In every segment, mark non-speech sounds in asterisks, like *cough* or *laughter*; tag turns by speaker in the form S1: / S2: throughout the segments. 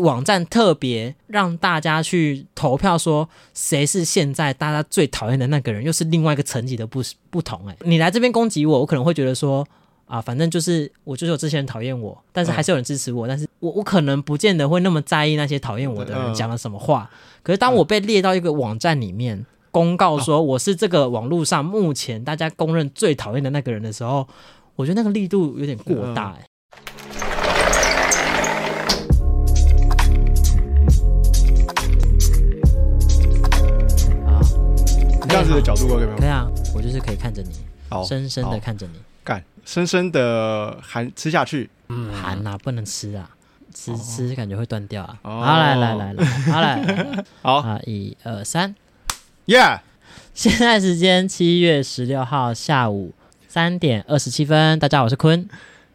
S1: 网站特别让大家去投票，说谁是现在大家最讨厌的那个人，又是另外一个层级的不不同。哎，你来这边攻击我，我可能会觉得说啊，反正就是我就是有这些人讨厌我，但是还是有人支持我，嗯、但是我我可能不见得会那么在意那些讨厌我的人讲了什么话。可是当我被列到一个网站里面，公告说我是这个网络上目前大家公认最讨厌的那个人的时候，我觉得那个力度有点过大。哎。
S2: 样子的角度可以吗？
S1: 对啊，我就是可以看着你，好，深深的看着你，
S2: 干，深深的含吃下去，
S1: 嗯，含啊，不能吃啊，吃吃感觉会断掉啊。好，来来来来，好来，*laughs* 好。啊，一二三，
S2: 耶！
S1: 现在时间七月十六号下午三点二十七分，大家好，我是坤。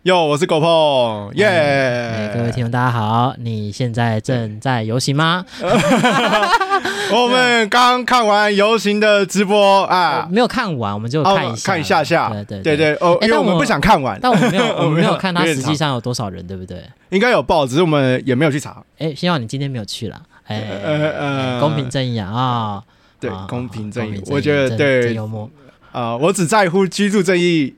S2: 哟，我是狗碰，耶、
S1: yeah！各位听众，大家好，你现在正在游行吗？*laughs*
S2: 我们刚看完游行的直播啊，
S1: 没有看完，我们就看一下，
S2: 看一下下，
S1: 对对
S2: 对对哦，因为我们不想看完，
S1: 但我们没有，*laughs* 我们没有看他实际上有多少人，对不对？
S2: 应该有报，只是我们也没有去查。
S1: 哎，希望你今天没有去了，哎，公平正义啊，啊，
S2: 对，公平正义，我觉得对，幽默啊，我只在乎居住正义。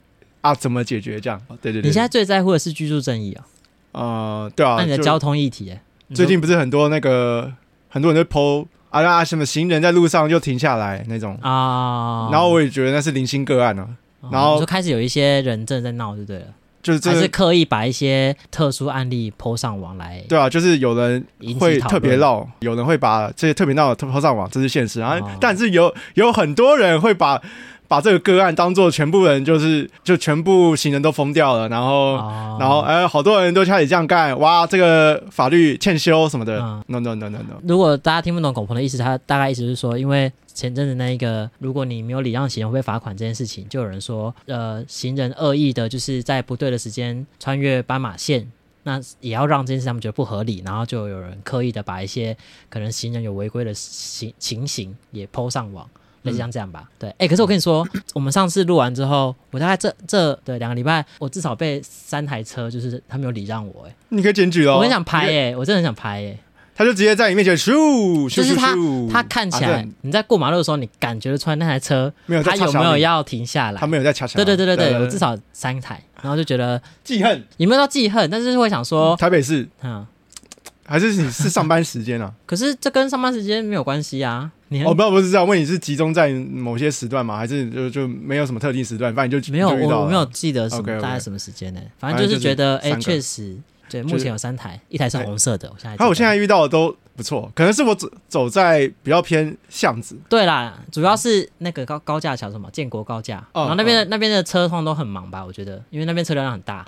S2: 啊，怎么解决这样？对对对，
S1: 你现在最在乎的是居住正义啊？
S2: 呃，对啊。
S1: 那你的交通议题，
S2: 最近不是很多那个很多人都 po 啊啊，什么行人在路上就停下来那种啊，然后我也觉得那是零星个案呢。然后就
S1: 开始有一些人正在闹，就对了，就是还是刻意把一些特殊案例 po 上网来。
S2: 对啊，就是有人会特别闹，有人会把这些特别闹的 po 上网，这是现实啊。但是有有很多人会把。把这个个案当做全部人，就是就全部行人都疯掉了，然后、哦、然后哎，好多人都开始这样干，哇，这个法律欠修什么的。嗯、no no no no no。
S1: 如果大家听不懂狗鹏的意思，他大概意思是说，因为前阵子那一个，如果你没有礼让行人会被罚款这件事情，就有人说，呃，行人恶意的就是在不对的时间穿越斑马线，那也要让这件事他们觉得不合理，然后就有人刻意的把一些可能行人有违规的行情形也 po 上网。类似像这样吧，对，哎、欸，可是我跟你说，*coughs* 我们上次录完之后，我大概这这对两个礼拜，我至少被三台车，就是他没有礼让我、欸，哎，
S2: 你可以检举哦，
S1: 我很想拍、欸，哎，我真的很想拍、欸，哎，
S2: 他就直接在你面前咻，
S1: 就是他他看起来，你在过马路的时候，你感觉得出来那台车没有，他有没有要停下来？
S2: 他没有在掐。
S1: 对对对对对，我至少三台，然后就觉得
S2: 记恨，
S1: 有没有到记恨？但是会想说，
S2: 台北市，嗯。还是你是上班时间啊？*laughs*
S1: 可是这跟上班时间没有关系啊。你
S2: 哦，不不是这样，问你是集中在某些时段吗？还是就就没有什么特定时段？反正就
S1: 没有，我没有记得什么大概什么时间呢？反正就是觉得，哎，确实，对，目前有三台，一台是红色的。我现在，
S2: 还有我现在遇到的都。不错，可能是我走走在比较偏巷子。
S1: 对啦，主要是那个高高架桥什么建国高架，然后那边的那边的车通常都很忙吧？我觉得，因为那边车流量很大。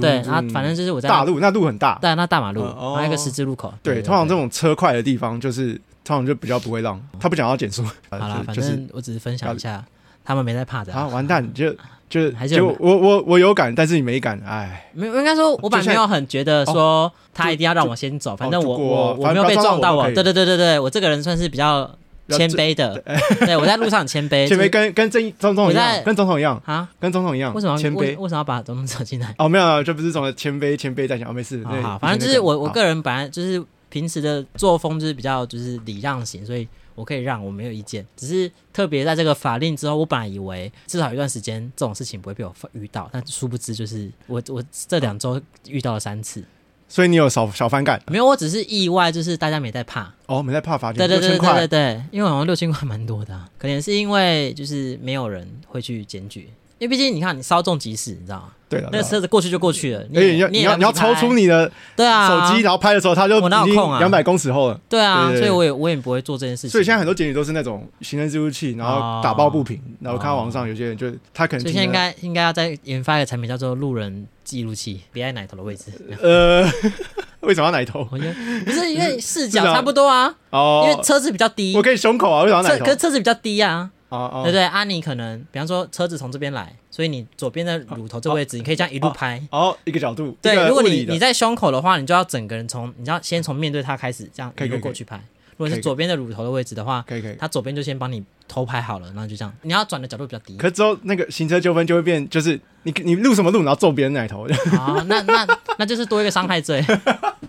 S1: 对，然后反正就是我在
S2: 大路，那路很大，
S1: 对，那大马路，还有一个十字路口。
S2: 对，通常这种车快的地方，就是通常就比较不会让，他不想要减速。
S1: 好啦，*laughs* 反正我只是分享一下，他们没在怕的。
S2: 啊，完蛋，就。就还是就我我我有感，但是你没感，哎，
S1: 没有，应该说，我本来没有很觉得说他一定要让我先走，反正我我我没有被撞到我，对对对对对，我这个人算是比较谦卑的，*laughs* 对，我在路上很谦卑，*laughs*
S2: 谦卑跟跟正总统一样，跟总统一样啊，跟总统一样，为什么
S1: 谦卑？为什么要把总统扯进来？
S2: 哦，没有，这不是什么谦卑谦卑在讲，哦，没事，
S1: 好，反正就是我我个人本来就是平时的作风就是比较就是礼让型，所以。我可以让，我没有意见，只是特别在这个法令之后，我本来以为至少一段时间这种事情不会被我遇到，但殊不知就是我我这两周遇到了三次，
S2: 所以你有小小反感？
S1: 没有，我只是意外，就是大家没在怕
S2: 哦，没在怕罚金，
S1: 对对对对对对，因为好像六千块蛮多的，啊，可能是因为就是没有人会去检举。因为毕竟你看，你稍纵即逝，你知道吗？对的，那个车子过去就过去了。
S2: 你要你要你要超出你的对啊手机，然后拍的时候，他就已经两百公尺后了。
S1: 对啊，所以我也我也不会做这件事情。
S2: 所以现在很多检举都是那种行人记录器，然后打抱不平，然后看到网上有些人就他可能。
S1: 所以现在应该应该要再研发一个产品，叫做路人记录器，别在奶头的位置。*laughs*
S2: 呃，*laughs* 为什么要奶头？
S1: 我觉得不是因为视角差不多啊。哦，因为车子比较低。
S2: 我可以胸口啊，为什么要奶头？
S1: 可是车子比较低啊。哦哦，对对，啊，你可能比方说车子从这边来，所以你左边的乳头这个位置，你可以这样一路拍。
S2: 哦，一个角度。
S1: 对，如果你你在胸口的话，你就要整个人从，你要先从面对他开始，这样一路过去拍。如果是左边的乳头的位置的话，可以可以，他左边就先帮你偷拍好了，然后就这样，你要转的角度比较低。
S2: 可之后那个行车纠纷就会变，就是你你录什么录，然后揍别人奶头。
S1: 啊，那那那就是多一个伤害罪。*laughs*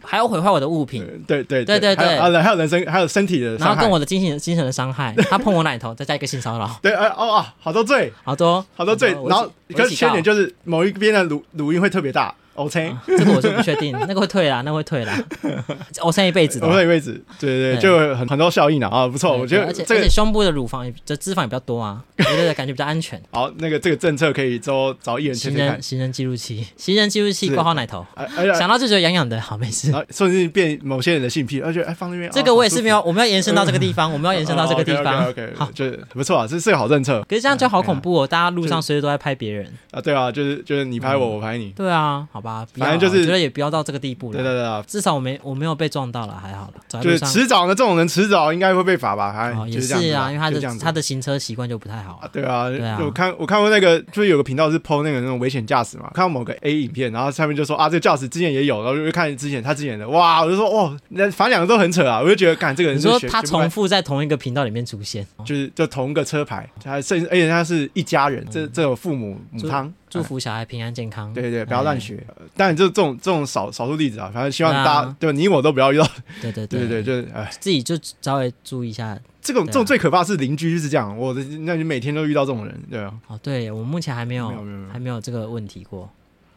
S1: 还要毁坏我的物品，
S2: 对对
S1: 对对。对，
S2: 还有还有人身还有身体的，
S1: 然后跟我的精神精神的伤害，他碰我奶头，再加一个性骚扰，*laughs*
S2: 对，呃哦哦，好多罪，
S1: 好多。
S2: 好多罪，然后可是缺点就是某一边的乳乳晕会特别大。OK，、啊、这个我是不确定，*laughs* 那个会退啦，那个、会退啦。*laughs* OK，一辈子的，我撑一辈子，对对对，就很很多效应了啊，不错，我觉得
S1: 而且、而且胸部的乳房也这脂肪也比较多啊，*laughs* 我觉得感觉比较安全。
S2: 好，那个这个政策可以找找艺人
S1: 行人行人记录器，行人记录器挂号奶头，
S2: 哎哎呀，
S1: 想到就觉得痒痒的，好没事。
S2: 甚至变某些人的性癖，而且哎放那边，
S1: 这个我也是没有，我们要延伸到这个地方，我们要延伸到这个地方。
S2: OK，好，就不错啊，这是个好政策。
S1: 可是这样就好恐怖哦，大家路上随时都在拍别人。
S2: 啊，对啊，就是就是你拍我，我拍你，
S1: 对啊，好吧，
S2: 反正就是。
S1: 我觉得也不要到这个地步了。
S2: 对对对啊，
S1: 至少我没我没有被撞到了，还好了。
S2: 就是迟早呢，这种人迟早应该会被罚吧？
S1: 哦，也是啊，因为他的他的行车习惯就不太好。
S2: 对啊，对啊。我看我看过那个，就是有个频道是 PO 那个那种危险驾驶嘛，看到某个 A 影片，然后下面就说啊，这个驾驶之前也有，然后就看之前他之前的，哇，我就说哇，那反正两个都很扯啊，我就觉得，干这个人。
S1: 你说他重复在同一个频道里面出现，
S2: 就是就同一个车牌，他甚至而且他是一家人，这这有父母母汤。
S1: 祝福小孩平安健康。
S2: 对对，不要乱学。但就这种这种少少数例子啊，反正希望大家对你我都不要遇到。
S1: 对对 *laughs* 对对，
S2: 就是哎，
S1: 自己就稍微注意一下。
S2: 这种这种最可怕是邻居就是这样，我的那你每天都遇到这种人，对啊。
S1: 哦，对我目前还没有还没有这个问题过，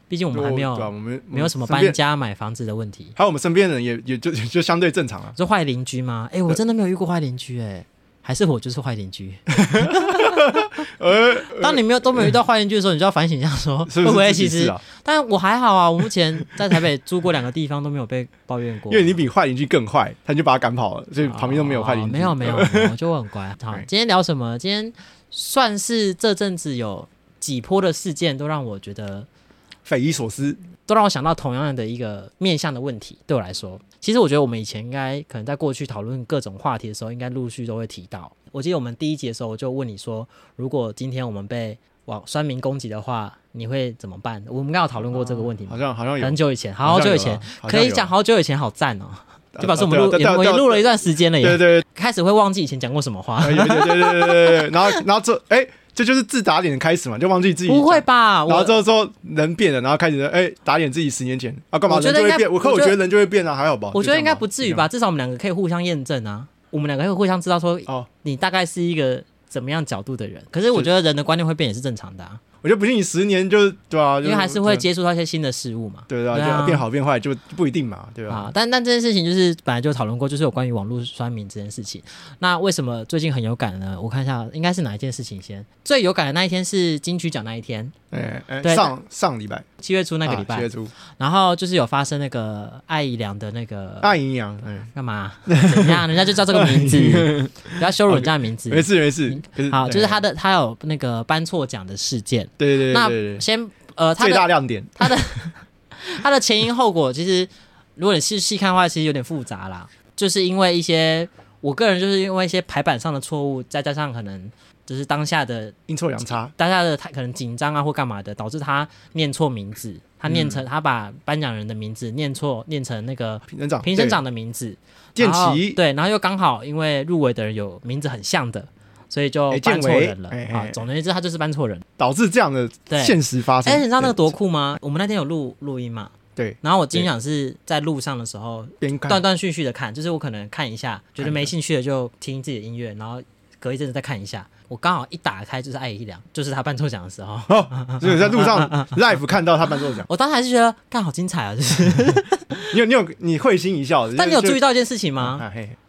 S1: 毕竟我们还没有我们没有什么搬家买房子的问题。
S2: 还有我们身边人也也就就相对正常了。
S1: 是坏邻居吗？哎，我真的没有遇过坏邻居哎。还是我就是坏邻居。*laughs* 当你没有都没有遇到坏邻居的时候，你就要反省一下，说会不会其实？但我还好啊，我目前在台北住过两个地方都没有被抱怨过。
S2: 因为你比坏邻居更坏，他就把他赶跑了，所以旁边都没有坏邻居。
S1: 没有 *laughs* 没有，我就很乖。好，今天聊什么？今天算是这阵子有几波的事件，都让我觉得
S2: 匪夷所思。
S1: 都让我想到同样的一个面向的问题。对我来说，其实我觉得我们以前应该可能在过去讨论各种话题的时候，应该陆续都会提到。我记得我们第一集的时候，我就问你说，如果今天我们被网酸民攻击的话，你会怎么办？我们刚有讨论过这个问题吗？
S2: 好像好像有
S1: 很久以前，好久以前可以讲好久以前，好赞哦！*laughs* 就表示我们录也也录了一段时间了，
S2: 对对，
S1: 开始会忘记以前讲过什么话，
S2: 对对对对对，然后然后这哎。这就是自打脸的开始嘛，就忘记自己。
S1: 不会吧？
S2: 然后之后说人变了，然后开始哎打脸自己十年前啊干嘛？人就会变。我可我觉得人就会变啊，还好吧？
S1: 我觉得应该不至于吧，至少我们两个可以互相验证啊，我们两个可以互相知道说哦，你大概是一个怎么样角度的人。可是我觉得人的观念会变也是正常的啊。
S2: 我觉得不信你十年就对啊，
S1: 因为还是会接触到一些新的事物嘛。
S2: 对啊，就变好变坏就不一定嘛，对吧？
S1: 啊，但但这件事情就是本来就讨论过，就是有关于网络酸民这件事情。那为什么最近很有感呢？我看一下，应该是哪一件事情先？最有感的那一天是金曲奖那一天。
S2: 对，上上礼拜
S1: 七月初那个礼拜。七月初。然后就是有发生那个艾怡良的那个
S2: 艾怡良，嗯，
S1: 干嘛？怎样？人家就叫这个名字，*laughs* 不要羞辱人家的名字。
S2: 没事没事。
S1: 好，就是他的他有那个颁错奖的事件。
S2: 对对对。
S1: 那先呃，最
S2: 大亮点，
S1: 他的他的前因后果，其实如果你细细看的话，其实有点复杂啦。就是因为一些，我个人就是因为一些排版上的错误，再加上可能就是当下的
S2: 阴错阳差，
S1: 当下的他可能紧张啊或干嘛的，导致他念错名字，他念成、嗯、他把颁奖人的名字念错，念成那个评审长评审长的名字，建奇对，然后又刚好因为入围的人有名字很像的。所以就搬错人了啊！总而言之，他就是搬错人，
S2: 导致这样的现实发生。
S1: 哎，你知道那个多酷吗？我们那天有录录音嘛？
S2: 对。
S1: 然后我经常是在路上的时候，断断续续的看，就是我可能看一下，觉得没兴趣的就听自己的音乐，然后隔一阵子再看一下。我刚好一打开就是爱一良，就是他颁抽奖的时候，
S2: 就是在路上 live 看到他颁抽奖。*laughs*
S1: 我当时还是觉得，干好精彩啊！就是 *laughs*
S2: 你有你有你会心一笑，*laughs*
S1: 但你有注意到一件事情吗？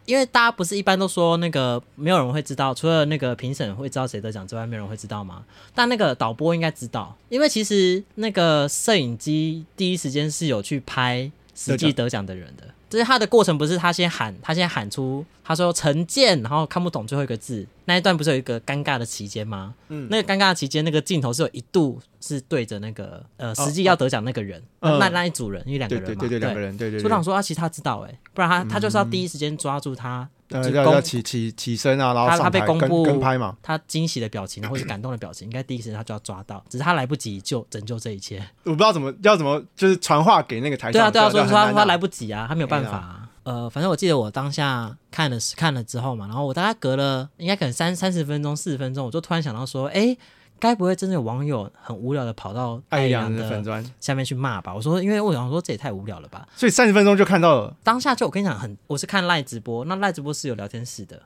S1: 因为大家不是一般都说那个没有人会知道，除了那个评审会知道谁得奖之外，没有人会知道吗？但那个导播应该知道，因为其实那个摄影机第一时间是有去拍实际得奖的人的。就是他的过程不是他先喊，他先喊出他说陈建，然后看不懂最后一个字那一段不是有一个尴尬的期间吗？嗯，那个尴尬的期间，那个镜头是有一度是对着那个呃实际要得奖那个人，哦哦、那那一组人，因为两个人嘛，对对对，两个人，对对。组长说啊，其实他知道哎、欸，不然他他就是要第一时间抓住他。
S2: 呃，要要起起起身啊，然后他他被公布跟拍嘛，
S1: 他惊喜的表情或者感动的表情，应该第一时间他就要抓到，只是他来不及救拯救这一切。
S2: 我不知道怎么要怎么就是传话给那个台上。对啊
S1: 对啊，说说他他来不及啊，他没有办法、啊。呃，反正我记得我当下看了看了之后嘛，然后我大概隔了应该可能三三十分钟四十分钟，我就突然想到说，哎，该不会真的有网友很无聊的跑到艾阳的
S2: 粉砖 *laughs*
S1: 下面去骂吧？我说，因为我想说这也太无聊了吧。
S2: 所以三十分钟就看到了。
S1: 当下就我跟你讲，很我是看赖直播，那赖直播是有聊天室的，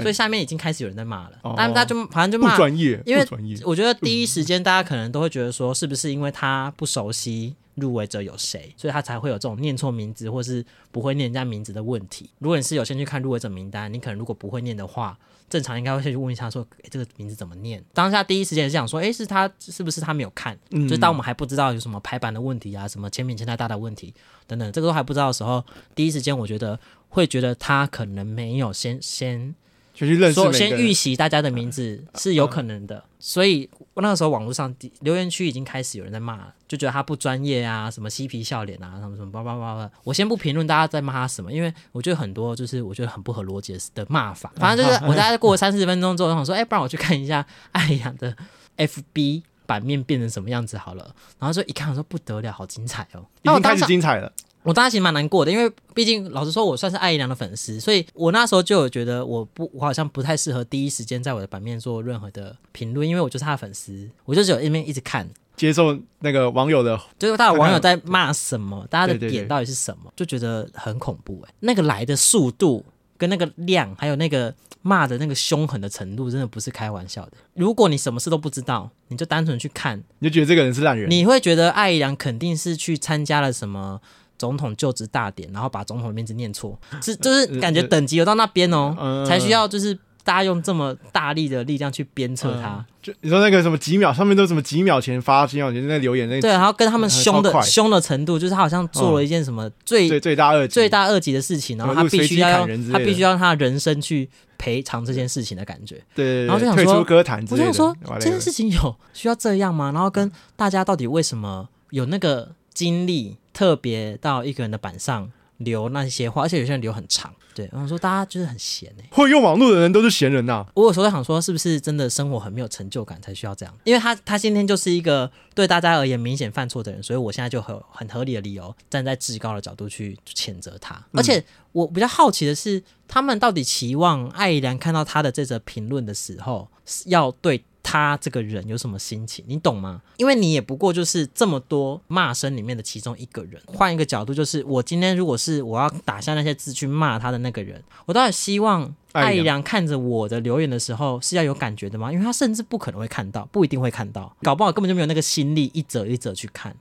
S1: 所以下面已经开始有人在骂了。但大家就反正就骂
S2: 专业，
S1: 因为我觉得第一时间大家可能都会觉得说，是不是因为他不熟悉入围者有谁，所以他才会有这种念错名字或是不会念人家名字的问题。如果你是有先去看入围者名单，你可能如果不会念的话。正常应该会先去问一下，说、欸、这个名字怎么念？当下第一时间是想说，哎、欸，是他是不是他没有看？嗯、就当我们还不知道有什么排版的问题啊，什么签名签太大的问题等等，这个都还不知道的时候，第一时间我觉得会觉得他可能没有先先。
S2: 就去认识
S1: 说先预习大家的名字是有可能的，所以那个时候网络上留言区已经开始有人在骂，就觉得他不专业啊，什么嬉皮笑脸啊，什么什么叭叭叭叭。我先不评论大家在骂他什么，因为我觉得很多就是我觉得很不合逻辑的骂法。反正就是 *laughs* 我大概过了三四十分钟之后，我想说，哎，不然我去看一下 *laughs* 艾怡良的 FB 版面变成什么样子好了。然后就一看，我说不得了，好精彩哦，
S2: 已经开始精彩了。
S1: 我当时其实蛮难过的，因为毕竟老实说，我算是艾姨娘的粉丝，所以我那时候就有觉得，我不，我好像不太适合第一时间在我的版面做任何的评论，因为我就是他的粉丝，我就只有一面一直看，
S2: 接受那个网友的，*laughs*
S1: 就是大家网友在骂什么，大家的点到底是什么，就觉得很恐怖哎、欸，那个来的速度跟那个量，还有那个骂的那个凶狠的程度，真的不是开玩笑的。如果你什么事都不知道，你就单纯去看，
S2: 你就觉得这个人是烂人，
S1: 你会觉得艾怡良肯定是去参加了什么。总统就职大典，然后把总统的名字念错，*laughs* 是就是感觉等级有到那边哦，嗯、才需要就是大家用这么大力的力量去鞭策他。
S2: 嗯、就你说那个什么几秒，上面都什么几秒前发几秒前在留言那，
S1: 对，然后跟他们凶的凶的程度，就是他好像做了一件什么最、嗯、最
S2: 最大恶
S1: 最大恶极的事情，然后他必须要用他必须要用他的人生去赔偿这件事情的感
S2: 觉。对，
S1: 然后就想
S2: 说，
S1: 我就想说这件事情有需要这样吗？然后跟大家到底为什么有那个精力？特别到一个人的板上留那些话，而且有些人留很长。对，我想说大家就是很闲哎，
S2: 会用网络的人都是闲人呐、啊。
S1: 我有时候在想说，是不是真的生活很没有成就感才需要这样？因为他他今天就是一个对大家而言明显犯错的人，所以我现在就很很合理的理由站在至高的角度去谴责他。而且我比较好奇的是，他们到底期望艾怡良看到他的这则评论的时候要对。他这个人有什么心情，你懂吗？因为你也不过就是这么多骂声里面的其中一个人。换一个角度，就是我今天如果是我要打下那些字去骂他的那个人，我倒是希望艾怡良看着我的留言的时候是要有感觉的吗？因为他甚至不可能会看到，不一定会看到，搞不好根本就没有那个心力一则一则去看。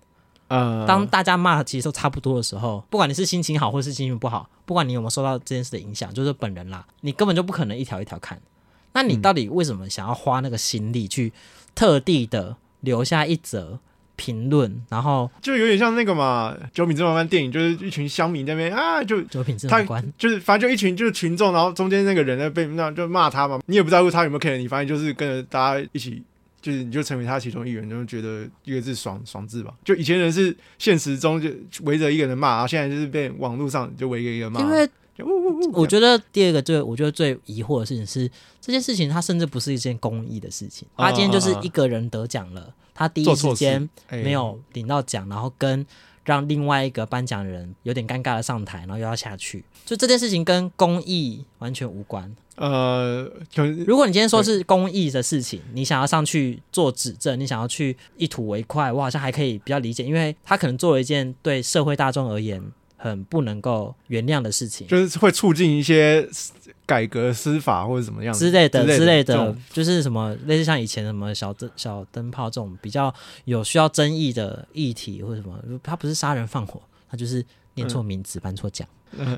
S1: 呃，当大家骂其实都差不多的时候，不管你是心情好或是心情不好，不管你有没有受到这件事的影响，就是本人啦，你根本就不可能一条一条看。那你到底为什么想要花那个心力去特地的留下一则评论，然后
S2: 就有点像那个嘛，《九品芝麻官》电影，就是一群乡民在那边啊，就
S1: 九品芝麻官，
S2: 就是反正就一群就是群众，然后中间那个人呢被那就骂他嘛，你也不在乎他有没有 care 你，反正就是跟着大家一起，就是你就成为他其中一员，就觉得一个字爽爽字吧。就以前人是现实中就围着一个人骂，然后现在就是被网络上就围一个一个骂，
S1: 因为。我觉得第二个最，我觉得最疑惑的事情是，这件事情它甚至不是一件公益的事情。他今天就是一个人得奖了，他第一时间没有领到奖，然后跟让另外一个颁奖人有点尴尬的上台，然后又要下去，就这件事情跟公益完全无关。呃，如果你今天说是公益的事情，你想要上去做指证，你想要去一吐为快，我好像还可以比较理解，因为他可能做了一件对社会大众而言。很不能够原谅的事情，
S2: 就是会促进一些改革司法或者怎么样
S1: 之类的之类的，就是什么类似像以前什么小灯小灯泡这种比较有需要争议的议题或者什么，他不是杀人放火，他就是念错名字颁错奖，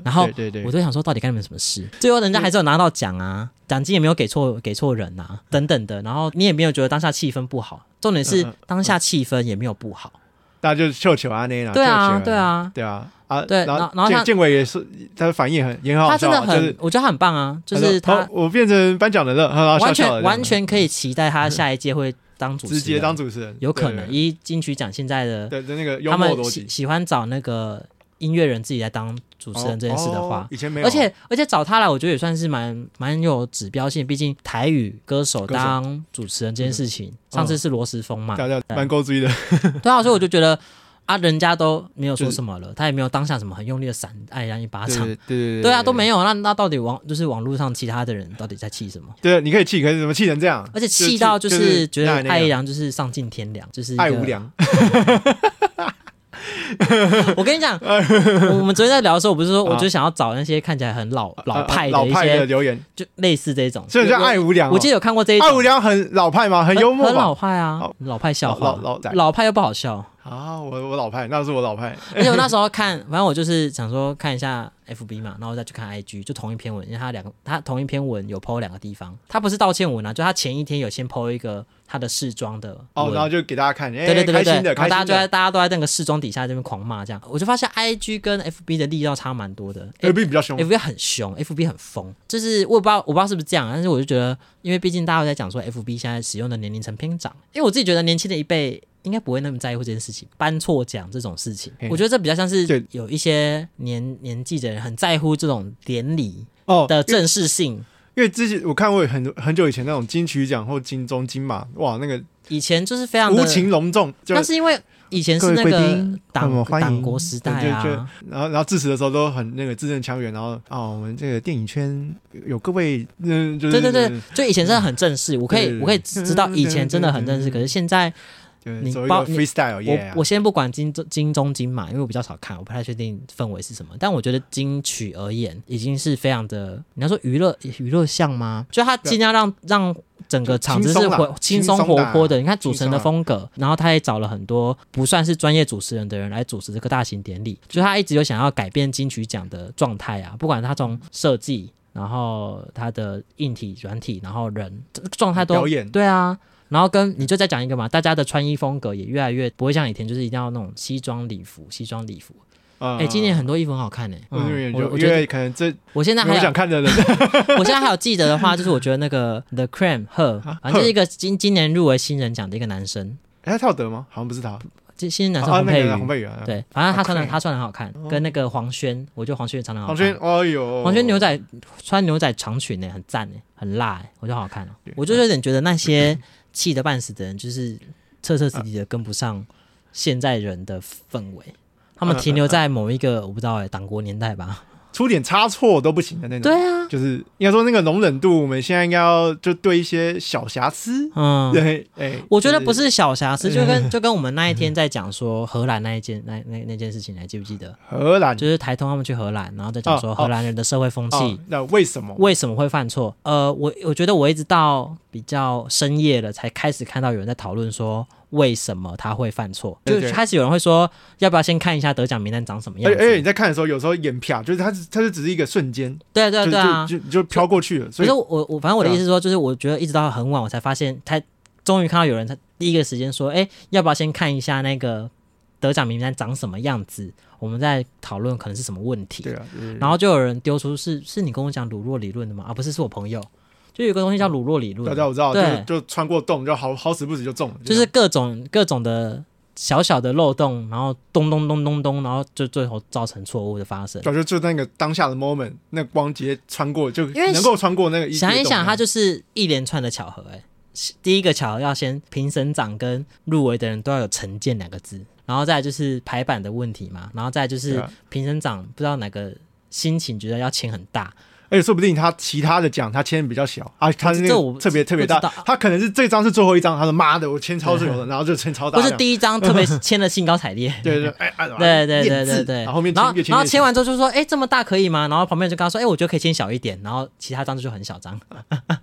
S1: 然后对我就想说到底干你们什么事？最后人家还是有拿到奖啊，奖金也没有给错给错人啊，等等的，然后你也没有觉得当下气氛不好，重点是当下气氛也没有不好。
S2: 大家就秀球啊那啦，
S1: 对啊，对啊，
S2: 对啊，啊，
S1: 对，然后然后
S2: 建伟也是，他的反应很也很好，
S1: 他真的很，我觉得他很棒啊，就是他，
S2: 我变成颁奖人了，
S1: 完全完全可以期待他下一届会当主持人，
S2: 直接当主持人，
S1: 有可能，以金曲奖现在的
S2: 对那个
S1: 他们喜喜欢找那个音乐人自己来当主持人这件事的话，以前没有，而且而且找他来，我觉得也算是蛮蛮有指标性，毕竟台语歌手当主持人这件事情，上次是罗时丰嘛，
S2: 蛮够追的，*laughs*
S1: 对啊，所以我就觉得。啊，人家都没有说什么了，他也没有当下什么很用力的闪艾怡良一巴掌，
S2: 对对
S1: 对啊，都没有。那那到底网就是网络上其他的人到底在气什么？
S2: 对，你可以气，可是怎么气成这样？
S1: 而且气到就是觉得艾怡良就是丧尽天良，就是
S2: 爱无良。
S1: 我跟你讲，我们昨天在聊的时候，我不是说，我就想要找那些看起来很老老派的一些
S2: 留言，
S1: 就类似这种，
S2: 所以叫爱无良。
S1: 我记得有看过这一种，
S2: 爱无良很老派吗？很幽默，
S1: 很老派啊，老派笑话，老老派又不好笑
S2: 啊。我我老派，那是我老派。
S1: 而且我那时候看，反正我就是想说看一下 FB 嘛，然后再去看 IG，就同一篇文，因为他两个，他同一篇文有 PO 两个地方，他不是道歉文啊，就他前一天有先 PO 一个。他的试装的
S2: 哦，然后就给大家看，欸、
S1: 对对对对，
S2: 开心的，
S1: 然后大家就在大家都在那个试装底下这边狂骂，这样我就发现 I G 跟 F B 的力道差蛮多的
S2: ，F B 比较凶
S1: ，F B 很凶，F B 很疯，就是我也不知道我不知道是不是这样，但是我就觉得，因为毕竟大家都在讲说 F B 现在使用的年龄层偏长，因为我自己觉得年轻的一辈应该不会那么在乎这件事情，颁错奖这种事情，我觉得这比较像是有一些年年纪的人很在乎这种典礼哦的正式性。
S2: 因为之前我看过很很久以前那种金曲奖或金钟金马，哇，那个
S1: 以前就是非常
S2: 无情隆重。
S1: 但是因为以前是那个党党国时代啊，
S2: 然后然后致辞的时候都很那个字正腔圆，然后啊，我们这个电影圈有各位，嗯，对
S1: 对对，就以前真的很正式。我可以我可以知道以前真的很正式，可是现在。你包
S2: freestyle，
S1: 我我先不管金钟金钟金嘛，因为我比较少看，我不太确定氛围是什么。但我觉得金曲而言，已经是非常的，你要说娱乐娱乐向吗？就他尽量让让整个场子是活轻松活泼的。你看主持人的风格，然后他也找了很多不算是专业主持人的人来主持这个大型典礼。就他一直有想要改变金曲奖的状态啊，不管他从设计，然后他的硬体、软体，然后人状态都
S2: 表演，
S1: 对啊。然后跟你就再讲一个嘛，大家的穿衣风格也越来越不会像以前，就是一定要那种西装礼服、西装礼服。哎、嗯，今年很多衣服很好看呢。嗯，
S2: 我我觉得可能这
S1: 我现在还
S2: 想看的人，*laughs*
S1: 我现在还有记得的话，就是我觉得那个 The Cream Her，反正是一个今今年入围新人奖的一个男生。
S2: 哎，他有得吗？好像不是他，
S1: 这新人男生洪佩瑜，
S2: 洪佩瑜
S1: 对，反正他穿的他穿的很好看，跟那个黄轩，我觉得黄轩也穿的好看。
S2: 黄轩，哎呦，
S1: 黄轩牛仔穿牛仔长裙呢，很赞呢，很辣哎，我觉得好好看哦。我就有点觉得那些。*laughs* 气得半死的人，就是彻彻底底的跟不上现在人的氛围，他们停留在某一个我不知道哎，党国年代吧。
S2: 出点差错都不行的那种，
S1: 对啊，
S2: 就是应该说那个容忍度，我们现在应该要就对一些小瑕疵，嗯，对，哎，
S1: 我觉得不是小瑕疵，就跟就跟我们那一天在讲说荷兰那一件那那那件事情，你还记不记得？
S2: 荷兰。
S1: 就是台通他们去荷兰，然后再讲说荷兰人的社会风气，
S2: 那为什么？
S1: 为什么会犯错？呃，我我觉得我一直到比较深夜了才开始看到有人在讨论说。为什么他会犯错？就是开始有人会说，要不要先看一下得奖名单长什么样子？
S2: 而且你在看的时候，有时候眼瞟，就是他，他就只是一个瞬间，
S1: 对对对啊，
S2: 就就飘过去了。所以
S1: 我我反正我的意思是说，就是我觉得一直到很晚，我才发现，他终于看到有人，他第一个时间说，哎，要不要先看一下那个得奖名单长什么样子？我们在讨论可能是什么问题。对啊，然后就有人丢出是是你跟我讲鲁若理论的吗？啊，不是，是我朋友。就有个东西叫鲁洛理论，
S2: 大家我知道，对，就穿过洞，就好好死不死就中了，
S1: 就是各种各种的小小的漏洞，然后咚咚咚咚咚，然后就最后造成错误的发生。
S2: 就就那个当下的 moment，那光直接穿过，就能够穿过那个。
S1: 想一想，它就是一连串的巧合。哎，第一个巧合要先评审长跟入围的人都要有成见两个字，然后再就是排版的问题嘛，然后再就是评审长不知道哪个心情觉得要签很大。
S2: 而且说不定他其他的奖他签比较小啊，他是那个特别特别大，他可能是这张是最后一张，他说妈的我签超自由的，然后就签超大。
S1: 不是第一张特别签的兴高采烈，*laughs*
S2: 对 *laughs* 对哎
S1: 对对对对对，
S2: 然后
S1: 然后然后签完之后就说哎这么大可以吗？然后旁边就跟他说哎我觉得可以签小一点，然后其他张就很小张，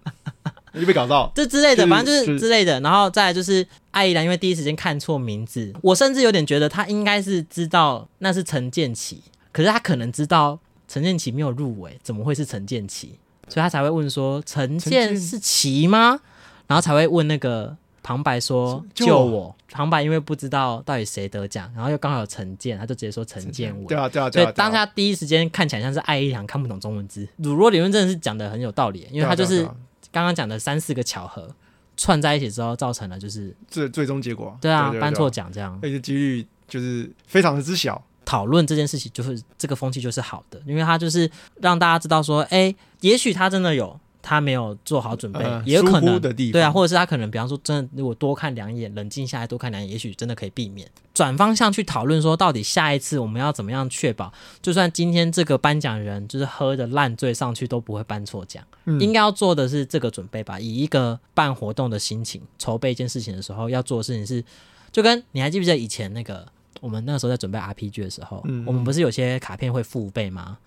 S1: *laughs*
S2: 就被搞到。
S1: 这之类的，反正就是之类的，然后再来就是艾依兰因为第一时间看错名字，我甚至有点觉得他应该是知道那是陈建奇，可是他可能知道。陈建奇没有入围，怎么会是陈建奇？所以他才会问说：“陈建是奇吗？”然后才会问那个旁白说：“救我！”旁白因为不知道到底谁得奖，然后又刚好有陈建，他就直接说陈建伟。
S2: 对啊，对啊，
S1: 所以当下第一时间看起来像是艾怡良看不懂中文字。鲁若理论真的是讲的很有道理，因为他就是刚刚讲的三四个巧合串在一起之后，造成了就是
S2: 最最终结果。
S1: 对啊，颁错奖这样，
S2: 而且几率就是非常的之小。
S1: 讨论这件事情，就是这个风气就是好的，因为他就是让大家知道说，哎，也许他真的有他没有做好准备，
S2: 呃、
S1: 也有可能对啊，或者是他可能，比方说，真的如果多看两眼，冷静下来多看两眼，也许真的可以避免。转方向去讨论说，到底下一次我们要怎么样确保，就算今天这个颁奖人就是喝的烂醉上去都不会颁错奖。嗯、应该要做的是这个准备吧，以一个办活动的心情筹备一件事情的时候，要做的事情是，就跟你还记不记得以前那个我们那个时候在准备 RPG 的时候，嗯、我们不是有些卡片会复背吗？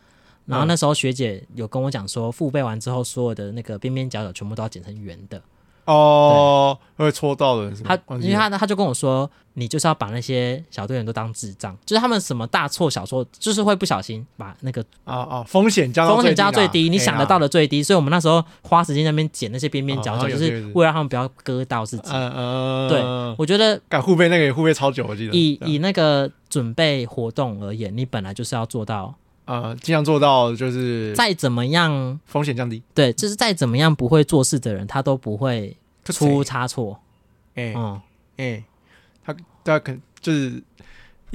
S1: 然后那时候学姐有跟我讲说，复背完之后，所有的那个边边角角全部都要剪成圆的。
S2: 哦，会戳到的。
S1: 他因为他他就跟我说，你就是要把那些小队员都当智障，就是他们什么大错小错，就是会不小心把那个
S2: 啊啊风险加到
S1: 风险加到最低，你想得到的最低。所以我们那时候花时间在那边剪那些边边角角，就是为了让他们不要割到自己。嗯嗯，对，我觉得
S2: 改护背那个也护背超久，我记得。
S1: 以以那个准备活动而言，你本来就是要做到。
S2: 呃，尽量做到就是
S1: 再怎么样
S2: 风险降低，
S1: 对，就是再怎么样不会做事的人，他都不会出差错。
S2: 哎，嗯，哎，他他可就是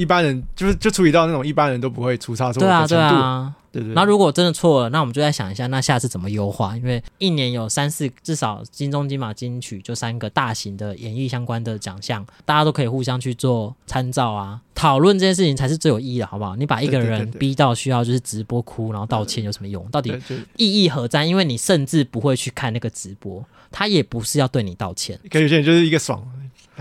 S2: 一般人，就是就处理到那种一般人都不会出差错的程度。对啊，对啊。对对，
S1: 然后如果真的错了，那我们就再想一下，那下次怎么优化？因为一年有三四，至少金钟、金马、金曲，就三个大型的演艺相关的奖项，大家都可以互相去做参照啊，讨论这件事情才是最有意义的，好不好？你把一个人逼到需要就是直播哭，然后道歉有什么用？到底意义何在？因为你甚至不会去看那个直播，他也不是要对你道歉，
S2: 可有些人就是一个爽。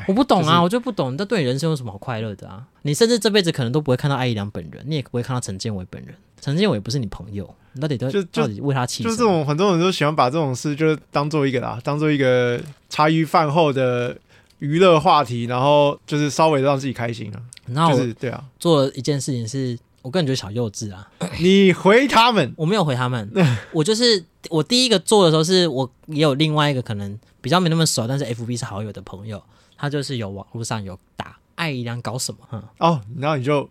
S1: 我不懂啊，就是、我就不懂，这对你人生有什么好快乐的啊？你甚至这辈子可能都不会看到艾怡良本人，你也不会看到陈建伟本人。陈建伟不是你朋友，你到底都就到底为他气？
S2: 就这种很多人都喜欢把这种事就是当做一个啦，当做一个茶余饭后的娱乐话题，然后就是稍微让自己开心啊。
S1: 然后
S2: 就是对啊，
S1: 做了一件事情是我个人觉得小幼稚啊。
S2: 你回他们？
S1: 我没有回他们，*laughs* 我就是我第一个做的时候是我也有另外一个可能比较没那么熟，但是 FB 是好友的朋友。他就是有网络上有打艾姨娘搞什么，哼。
S2: 哦，然后你就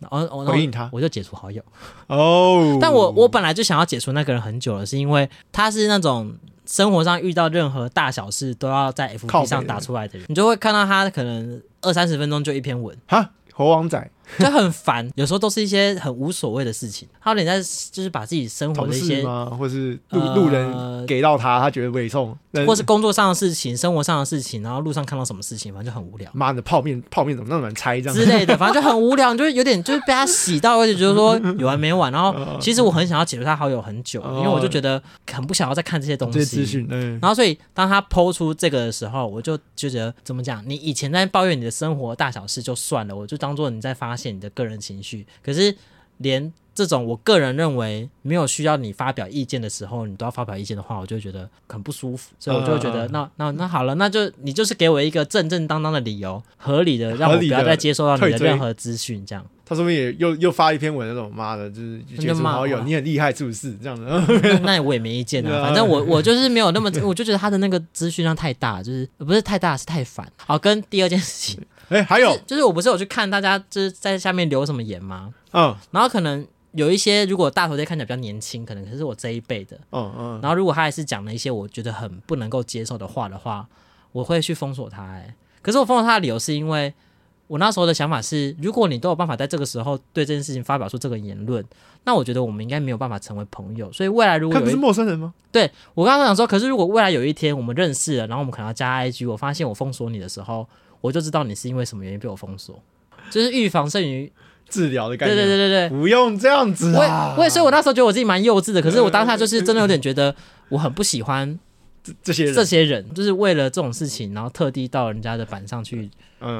S2: 回应他，
S1: 我就解除好友。
S2: 哦。
S1: 但我我本来就想要解除那个人很久了，是因为他是那种生活上遇到任何大小事都要在 FB 上打出来的人，你就会看到他可能二三十分钟就一篇文。
S2: 哈，猴王仔。
S1: 就很烦，有时候都是一些很无所谓的事情。他有点在就是把自己生活的一些，
S2: 或是路路人给到他，他觉得委送，
S1: 或是工作上的事情、生活上的事情，然后路上看到什么事情，反正就很无聊。
S2: 妈的，泡面泡面怎么那么难拆这样
S1: 之类的，反正就很无聊，就是有点就是被他洗到，而且觉得说有完没完。然后 *laughs* 其实我很想要解除他好友很久，因为我就觉得很不想要再看这些东西。资讯，然后所以当他 po 出这个的时候，我就就觉得怎么讲？你以前在抱怨你的生活大小事就算了，我就当做你在发泄你的个人情绪。可是，连这种我个人认为没有需要你发表意见的时候，你都要发表意见的话，我就觉得很不舒服。所以我就会觉得，嗯、那那那好了，那就你就是给我一个正正当当的理由，合理的让我不要再接受到你的任何资讯。这样，
S2: 他说不定也又又发一篇文，那种妈的，就是解除好友，你很厉害是不是？这样的，
S1: 那我也没意见啊。反正我我就是没有那么，我就觉得他的那个资讯量太大，就是不是太大，是太烦。好，跟第二件事情。
S2: 哎、欸，还有、
S1: 就是，就是我不是有去看大家就是在下面留什么言吗？
S2: 嗯，
S1: 然后可能有一些如果大头贴看起来比较年轻，可能可是我这一辈的，
S2: 嗯嗯，
S1: 然后如果他还是讲了一些我觉得很不能够接受的话的话，我会去封锁他。哎，可是我封锁他的理由是因为我那时候的想法是，如果你都有办法在这个时候对这件事情发表出这个言论，那我觉得我们应该没有办法成为朋友。所以未来如果有
S2: 他不是陌生人吗？
S1: 对，我刚刚想说，可是如果未来有一天我们认识了，然后我们可能要加 IG，我发现我封锁你的时候。我就知道你是因为什么原因被我封锁，*laughs* 就是预防胜于
S2: 治疗的感觉。
S1: 对对对对对，
S2: 不用这样子啊！
S1: 我也所以，我那时候觉得我自己蛮幼稚的。可是我当下就是真的有点觉得我很不喜欢
S2: 这这些人，
S1: 这些人就是为了这种事情，然后特地到人家的板上去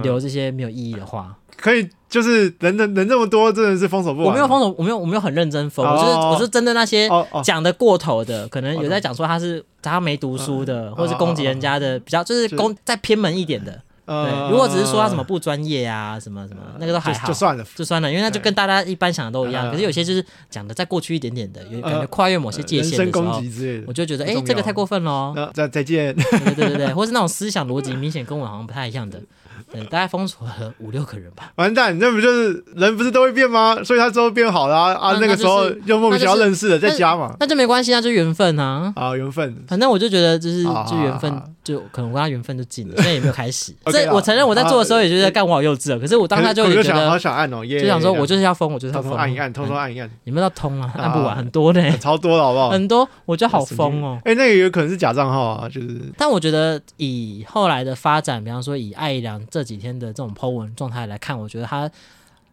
S1: 留这些没有意义的话。
S2: 可以，就是人人人这么多，真的是封锁不完。
S1: 我没有封锁，我没有我没有很认真封，我就是我是针对那些讲的过头的，可能有在讲说他是他没读书的，或者是攻击人家的，比较就是攻再偏门一点的。对，如果只是说他什么不专业啊，什么什么，那个都还好，
S2: 就算了，
S1: 就算了，因为那就跟大家一般想的都一样。可是有些就是讲的再过去一点点的，有感觉跨越某些界限的时候，我就觉得，哎，这个太过分了。
S2: 再再见。
S1: 对对对对，*laughs* 或是那种思想逻辑明显跟我好像不太一样的，对，大概封锁了五六个人吧。
S2: 完蛋，那不就是人不是都会变吗？所以他之后变好了啊，那个时候又莫名其妙认识了，再加嘛，
S1: 那就没关系啊，就缘分啊。
S2: 啊，缘分。
S1: 反正我就觉得就是就缘分。就可能我跟他缘分就尽了，所以也没有开始。*laughs* 这我承认我在做的时候也觉得干我好幼稚了，可是我当下就觉得
S2: 好想按哦，
S1: 就想说我就是要疯，我就是要疯，
S2: 按一按，偷偷按一按，
S1: 你们要通啊，按不完，很多的，*laughs*
S2: 超多了好不好？
S1: 很多，我觉得好疯哦。
S2: 哎，那也有可能是假账号啊，就是。
S1: 但我觉得以后来的发展，比方说以爱良这几天的这种 po 文状态来看，我觉得他。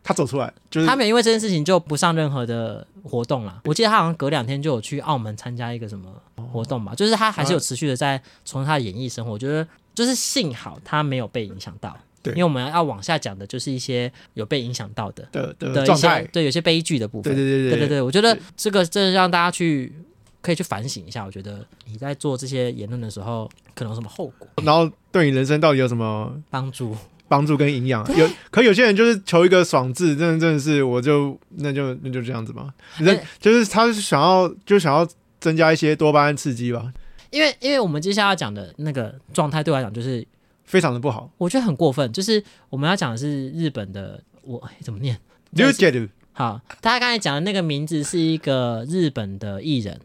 S2: 他走出来，就是
S1: 他没有因为这件事情就不上任何的活动了。我记得他好像隔两天就有去澳门参加一个什么活动吧，就是他还是有持续的在从事他的演艺生活。我觉得就是幸好他没有被影响到，对，因为我们要往下讲的就是一些有被影响到的
S2: 的的状态，
S1: 对，有些悲剧的部分。对对对对对对对，我觉得这个真的让大家去可以去反省一下。我觉得你在做这些言论的时候，可能有什么后果，
S2: 然后对你人生到底有什么
S1: 帮助？
S2: 帮助跟营养有，可有些人就是求一个爽字，真的真的是，我就那就那就这样子嘛。人就是他是想要就想要增加一些多巴胺刺激吧。
S1: 因为因为我们接下来要讲的那个状态对我来讲就是
S2: 非常的不好，
S1: 我觉得很过分。就是我们要讲的是日本的，我怎么念？好，大家刚才讲的那个名字是一个日本的艺人，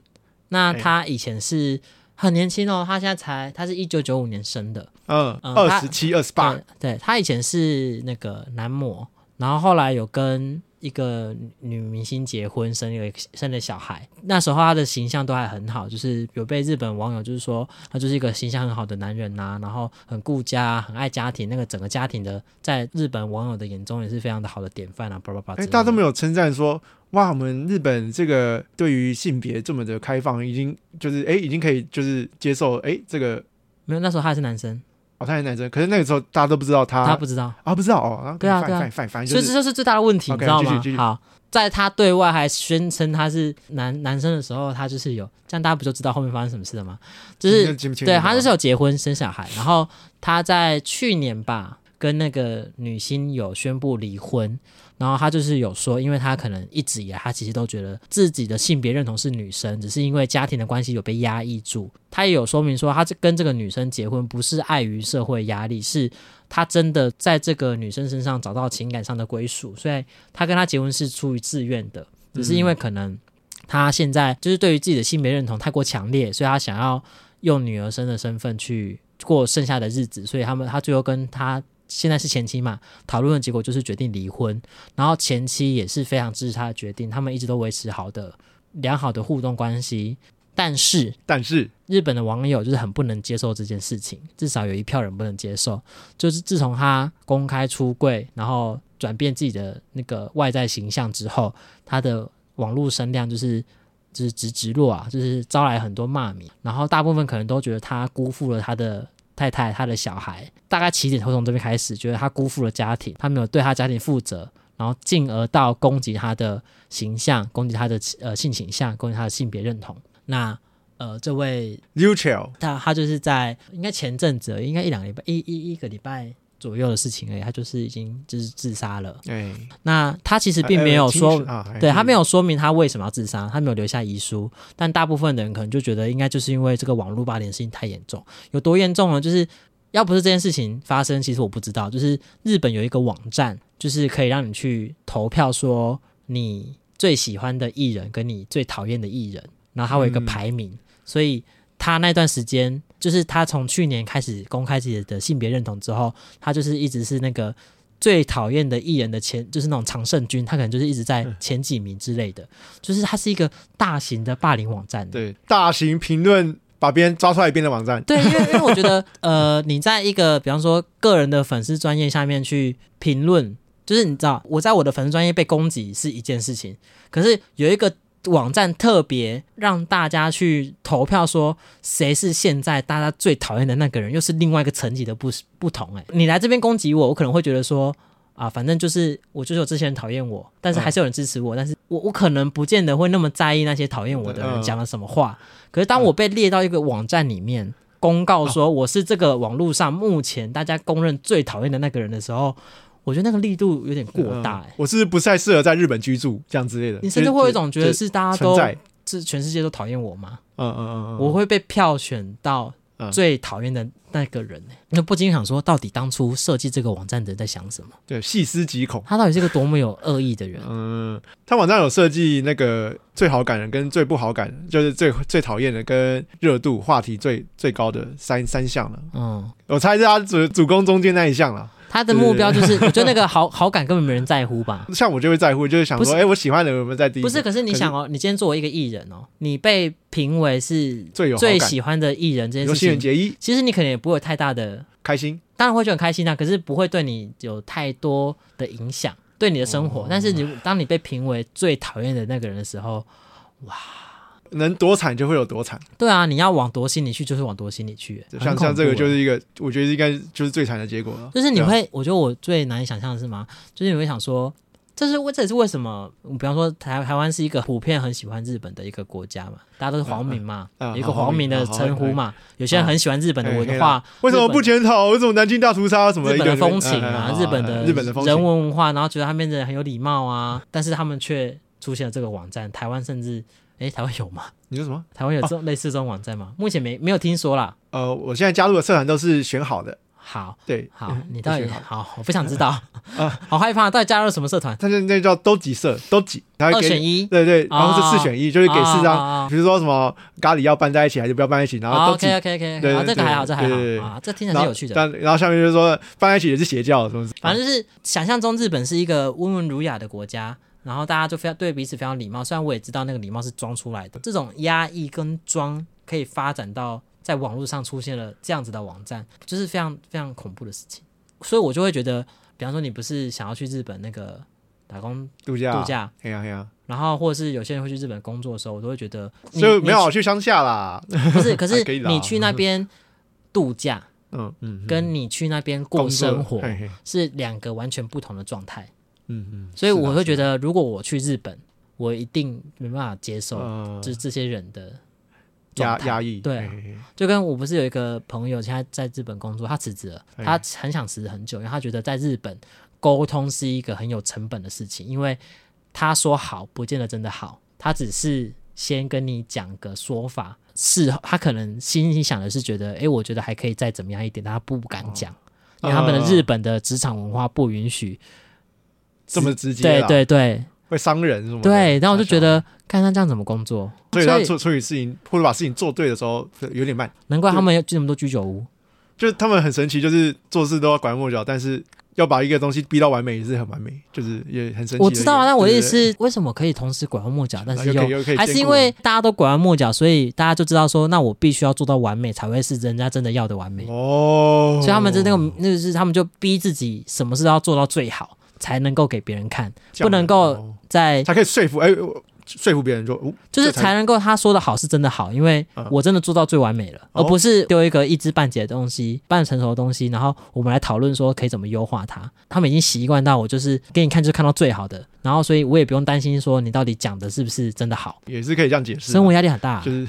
S1: 那他以前是。很年轻哦，他现在才，他是一九九五年生的，
S2: 嗯，二十七、二十八，
S1: 对，他以前是那个男模，然后后来有跟一个女明星结婚，生了生了小孩。那时候他的形象都还很好，就是有被日本网友就是说他就是一个形象很好的男人呐、啊，然后很顾家，很爱家庭，那个整个家庭的在日本网友的眼中也是非常的好的典范啊，叭叭叭。
S2: 哎，大家都没有称赞说。哇，我们日本这个对于性别这么的开放，已经就是哎，已经可以就是接受哎，这个
S1: 没有，那时候他还是男生
S2: 哦，他还是男生，可是那个时候大家都不知道他，
S1: 他不知道
S2: 啊，不知道哦，
S1: 对啊，对啊，所以这就是最大的问题，你知道吗？好，在他对外还宣称他是男男生的时候，他就是有这样，大家不就知道后面发生什么事了吗？就是对，他就是有结婚生小孩，然后他在去年吧，跟那个女星有宣布离婚。然后他就是有说，因为他可能一直以来，他其实都觉得自己的性别认同是女生，只是因为家庭的关系有被压抑住。他也有说明说，他跟这个女生结婚不是碍于社会压力，是他真的在这个女生身上找到情感上的归属，所以他跟她结婚是出于自愿的，只是因为可能他现在就是对于自己的性别认同太过强烈，所以他想要用女儿身的身份去过剩下的日子，所以他们他最后跟他。现在是前妻嘛，讨论的结果就是决定离婚，然后前妻也是非常支持他的决定，他们一直都维持好的良好的互动关系。但是，
S2: 但是
S1: 日本的网友就是很不能接受这件事情，至少有一票人不能接受。就是自从他公开出柜，然后转变自己的那个外在形象之后，他的网络声量就是就是直直落啊，就是招来很多骂名，然后大部分可能都觉得他辜负了他的。太太，他的小孩，大概起点会从这边开始，觉得他辜负了家庭，他没有对他家庭负责，然后进而到攻击他的形象，攻击他的呃性倾向，攻击他的性别认同。那呃，这位
S2: neutral，
S1: 他他就是在应该前阵子，应该一两个礼拜，一一一个礼拜。左右的事情而已，他就是已经就是自杀了。对，那他其实并没有说，对他没有说明他为什么要自杀，他没有留下遗书。但大部分的人可能就觉得，应该就是因为这个网络霸凌的事情太严重，有多严重呢？就是要不是这件事情发生，其实我不知道。就是日本有一个网站，就是可以让你去投票，说你最喜欢的艺人跟你最讨厌的艺人，然后他有一个排名，所以。他那段时间，就是他从去年开始公开自己的性别认同之后，他就是一直是那个最讨厌的艺人的前，就是那种常胜军，他可能就是一直在前几名之类的。就是他是一个大型的霸凌网站，
S2: 对，大型评论把别人抓出来编的网站。
S1: 对，因为因为我觉得，呃，你在一个比方说个人的粉丝专业下面去评论，就是你知道，我在我的粉丝专业被攻击是一件事情，可是有一个。网站特别让大家去投票，说谁是现在大家最讨厌的那个人，又是另外一个层级的不不同。哎，你来这边攻击我，我可能会觉得说啊，反正就是我就是有这些人讨厌我，但是还是有人支持我，但是我我可能不见得会那么在意那些讨厌我的人讲了什么话。可是当我被列到一个网站里面，公告说我是这个网络上目前大家公认最讨厌的那个人的时候。我觉得那个力度有点过大，欸嗯，
S2: 我是不是不太适合在日本居住这样之类的。
S1: 你甚至会有一种觉得是大家都是全世界都讨厌我吗？
S2: 嗯嗯嗯嗯，
S1: 我会被票选到最讨厌的那个人呢？那不禁想说，到底当初设计这个网站的人在想什么？
S2: 对，细思极恐，
S1: 他到底是个多么有恶意的人？
S2: 嗯，他网站有设计那个最好感人跟最不好感人，就是最最讨厌的跟热度话题最最高的三三项了。嗯，我猜是他主主攻中间那一项了。
S1: 他的目标就是，*laughs* 我觉得那个好好感根本没人在乎吧。
S2: 像我就会在乎，就是想说，哎、欸，我喜欢的人有没有在第一？
S1: 不是，可是你想哦，你今天作为一个艺人哦，你被评为是最有最喜欢的艺人这件事情，其实你可能也不会有太大的
S2: 开心，
S1: 当然会觉得很开心啊，可是不会对你有太多的影响，对你的生活。哦、但是你当你被评为最讨厌的那个人的时候，哇！
S2: 能多惨就会有多惨，
S1: 对啊，你要往多心里去，就是往多心里去。
S2: 像像这个就是一个，我觉得应该就是最惨的结果了。
S1: 就是你会，我觉得我最难以想象的是什么？就是你会想说，这是为这也是为什么？比方说台台湾是一个普遍很喜欢日本的一个国家嘛，大家都是皇民嘛，有一个皇民的称呼嘛。有些人很喜欢日本的文化，
S2: 为什么不检讨？为什么南京大屠杀什么
S1: 日本的风情啊？日本的日本的人文文化，然后觉得他们的人很有礼貌啊，但是他们却出现了这个网站，台湾甚至。哎，台湾有吗？
S2: 你说什么？
S1: 台湾有这种类似这种网站吗？目前没没有听说啦。
S2: 呃，我现在加入的社团都是选好的。
S1: 好，
S2: 对，
S1: 好，你到底好？我不想知道 *laughs* 啊，*laughs* 好害怕，到底加入什么社团？
S2: 他那那叫都几社，都几，
S1: 二选一，
S2: 对对，然后是四选一，就是给四张，比如说什么咖喱要搬在一起，还是不要搬在一起？然后都
S1: OK OK OK，对，这个还好，这还好啊，这听起来挺有趣的。
S2: 但然后下面就是说搬在一起也是邪教，什么？
S1: 反正就是想象中日本是一个温文儒雅的国家。然后大家就非常对彼此非常礼貌，虽然我也知道那个礼貌是装出来的。这种压抑跟装可以发展到在网络上出现了这样子的网站，就是非常非常恐怖的事情。所以我就会觉得，比方说你不是想要去日本那个打工度假度假，
S2: 哎呀哎呀，
S1: 然后或者是有些人会去日本工作的时候，我都会觉得，
S2: 所以没有去乡下啦。
S1: 不是，可是 *laughs* 你去那边度假，嗯嗯，跟你去那边过生活是两个完全不同的状态。嗯嗯，所以我会觉得，如果我去日本，我一定没办法接受这这些人的
S2: 压压抑。
S1: 对，就跟我不是有一个朋友，现在在日本工作，他辞职了，他很想辞职很久，因为他觉得在日本沟通是一个很有成本的事情，因为他说好不见得真的好，他只是先跟你讲个说法，事后他可能心里想的是觉得，哎，我觉得还可以再怎么样一点，但他不敢讲，因为他们的日本的职场文化不允许。
S2: 这么直接，
S1: 对对对，
S2: 会伤人是吗？
S1: 对，然后我就觉得，看他这样怎么工作，
S2: 所以他处处理事情或者把事情做对的时候有点慢。
S1: 难怪他们要进那么多居酒屋，
S2: 就是他们很神奇，就是做事都要拐弯抹角，但是要把一个东西逼到完美也是很完美，就是也很神奇。
S1: 我知道啊，但我的意思是，为什么可以同时拐弯抹角，但是又还是因为大家都拐弯抹角，所以大家就知道说，那我必须要做到完美，才会是人家真的要的完美哦。所以他们就那个，那个是他们就逼自己，什么事都要做到最好。才能够给别人看，不能够在
S2: 才可以说服哎，说服别人说，
S1: 就是才能够他说的好是真的好，因为我真的做到最完美了，而不是丢一个一知半解的东西、半成熟的东西，然后我们来讨论说可以怎么优化它。他们已经习惯到我就是给你看，就看到最好的，然后所以我也不用担心说你到底讲的是不是真的好，
S2: 也是可以这样解释。
S1: 生活压力很大，
S2: 就是。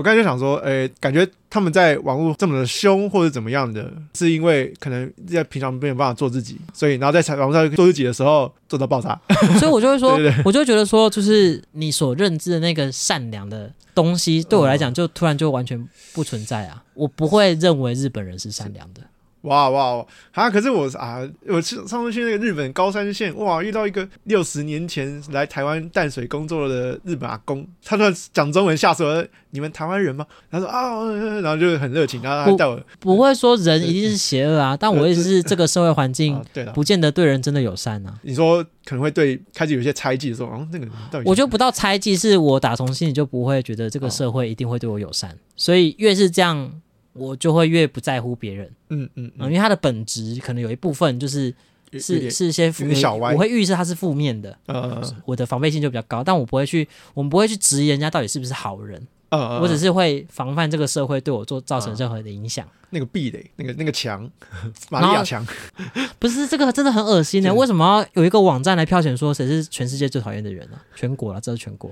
S2: 我刚才就想说，诶、欸，感觉他们在网络这么的凶或者怎么样的，是因为可能在平常没有办法做自己，所以然后在网络上做自己的时候做到爆炸。*laughs*
S1: 所以我就会说，我就会觉得说，就是你所认知的那个善良的东西，对我来讲就突然就完全不存在啊！我不会认为日本人是善良的。
S2: 哇哇啊！可是我啊，我上上次去那个日本高山县，哇，遇到一个六十年前来台湾淡水工作的日本阿公，他突然讲中文，吓死我！你们台湾人吗？他说啊，然后就很热情，然后他带我
S1: 不。不会说人一定是邪恶啊，但我也是这个社会环境，对了，不见得对人真的友善啊。
S2: 你说可能会对开始有些猜忌的时候，哦，那个人到底
S1: 我就不到猜忌，是我打从心里就不会觉得这个社会一定会对我友善，所以越是这样。我就会越不在乎别人，嗯嗯嗯，因为他的本质可能有一部分就是是是一些负面，我会预设他是负面的，呃，我的防备性就比较高，但我不会去，我们不会去质疑人家到底是不是好人，嗯，我只是会防范这个社会对我做造成任何的影响。
S2: 那个壁垒，那个那个墙，*laughs* 玛利亚墙，*laughs*
S1: 不是这个真的很恶心的。为什么要有一个网站来票选说谁是全世界最讨厌的人呢？全国啊，这是全国，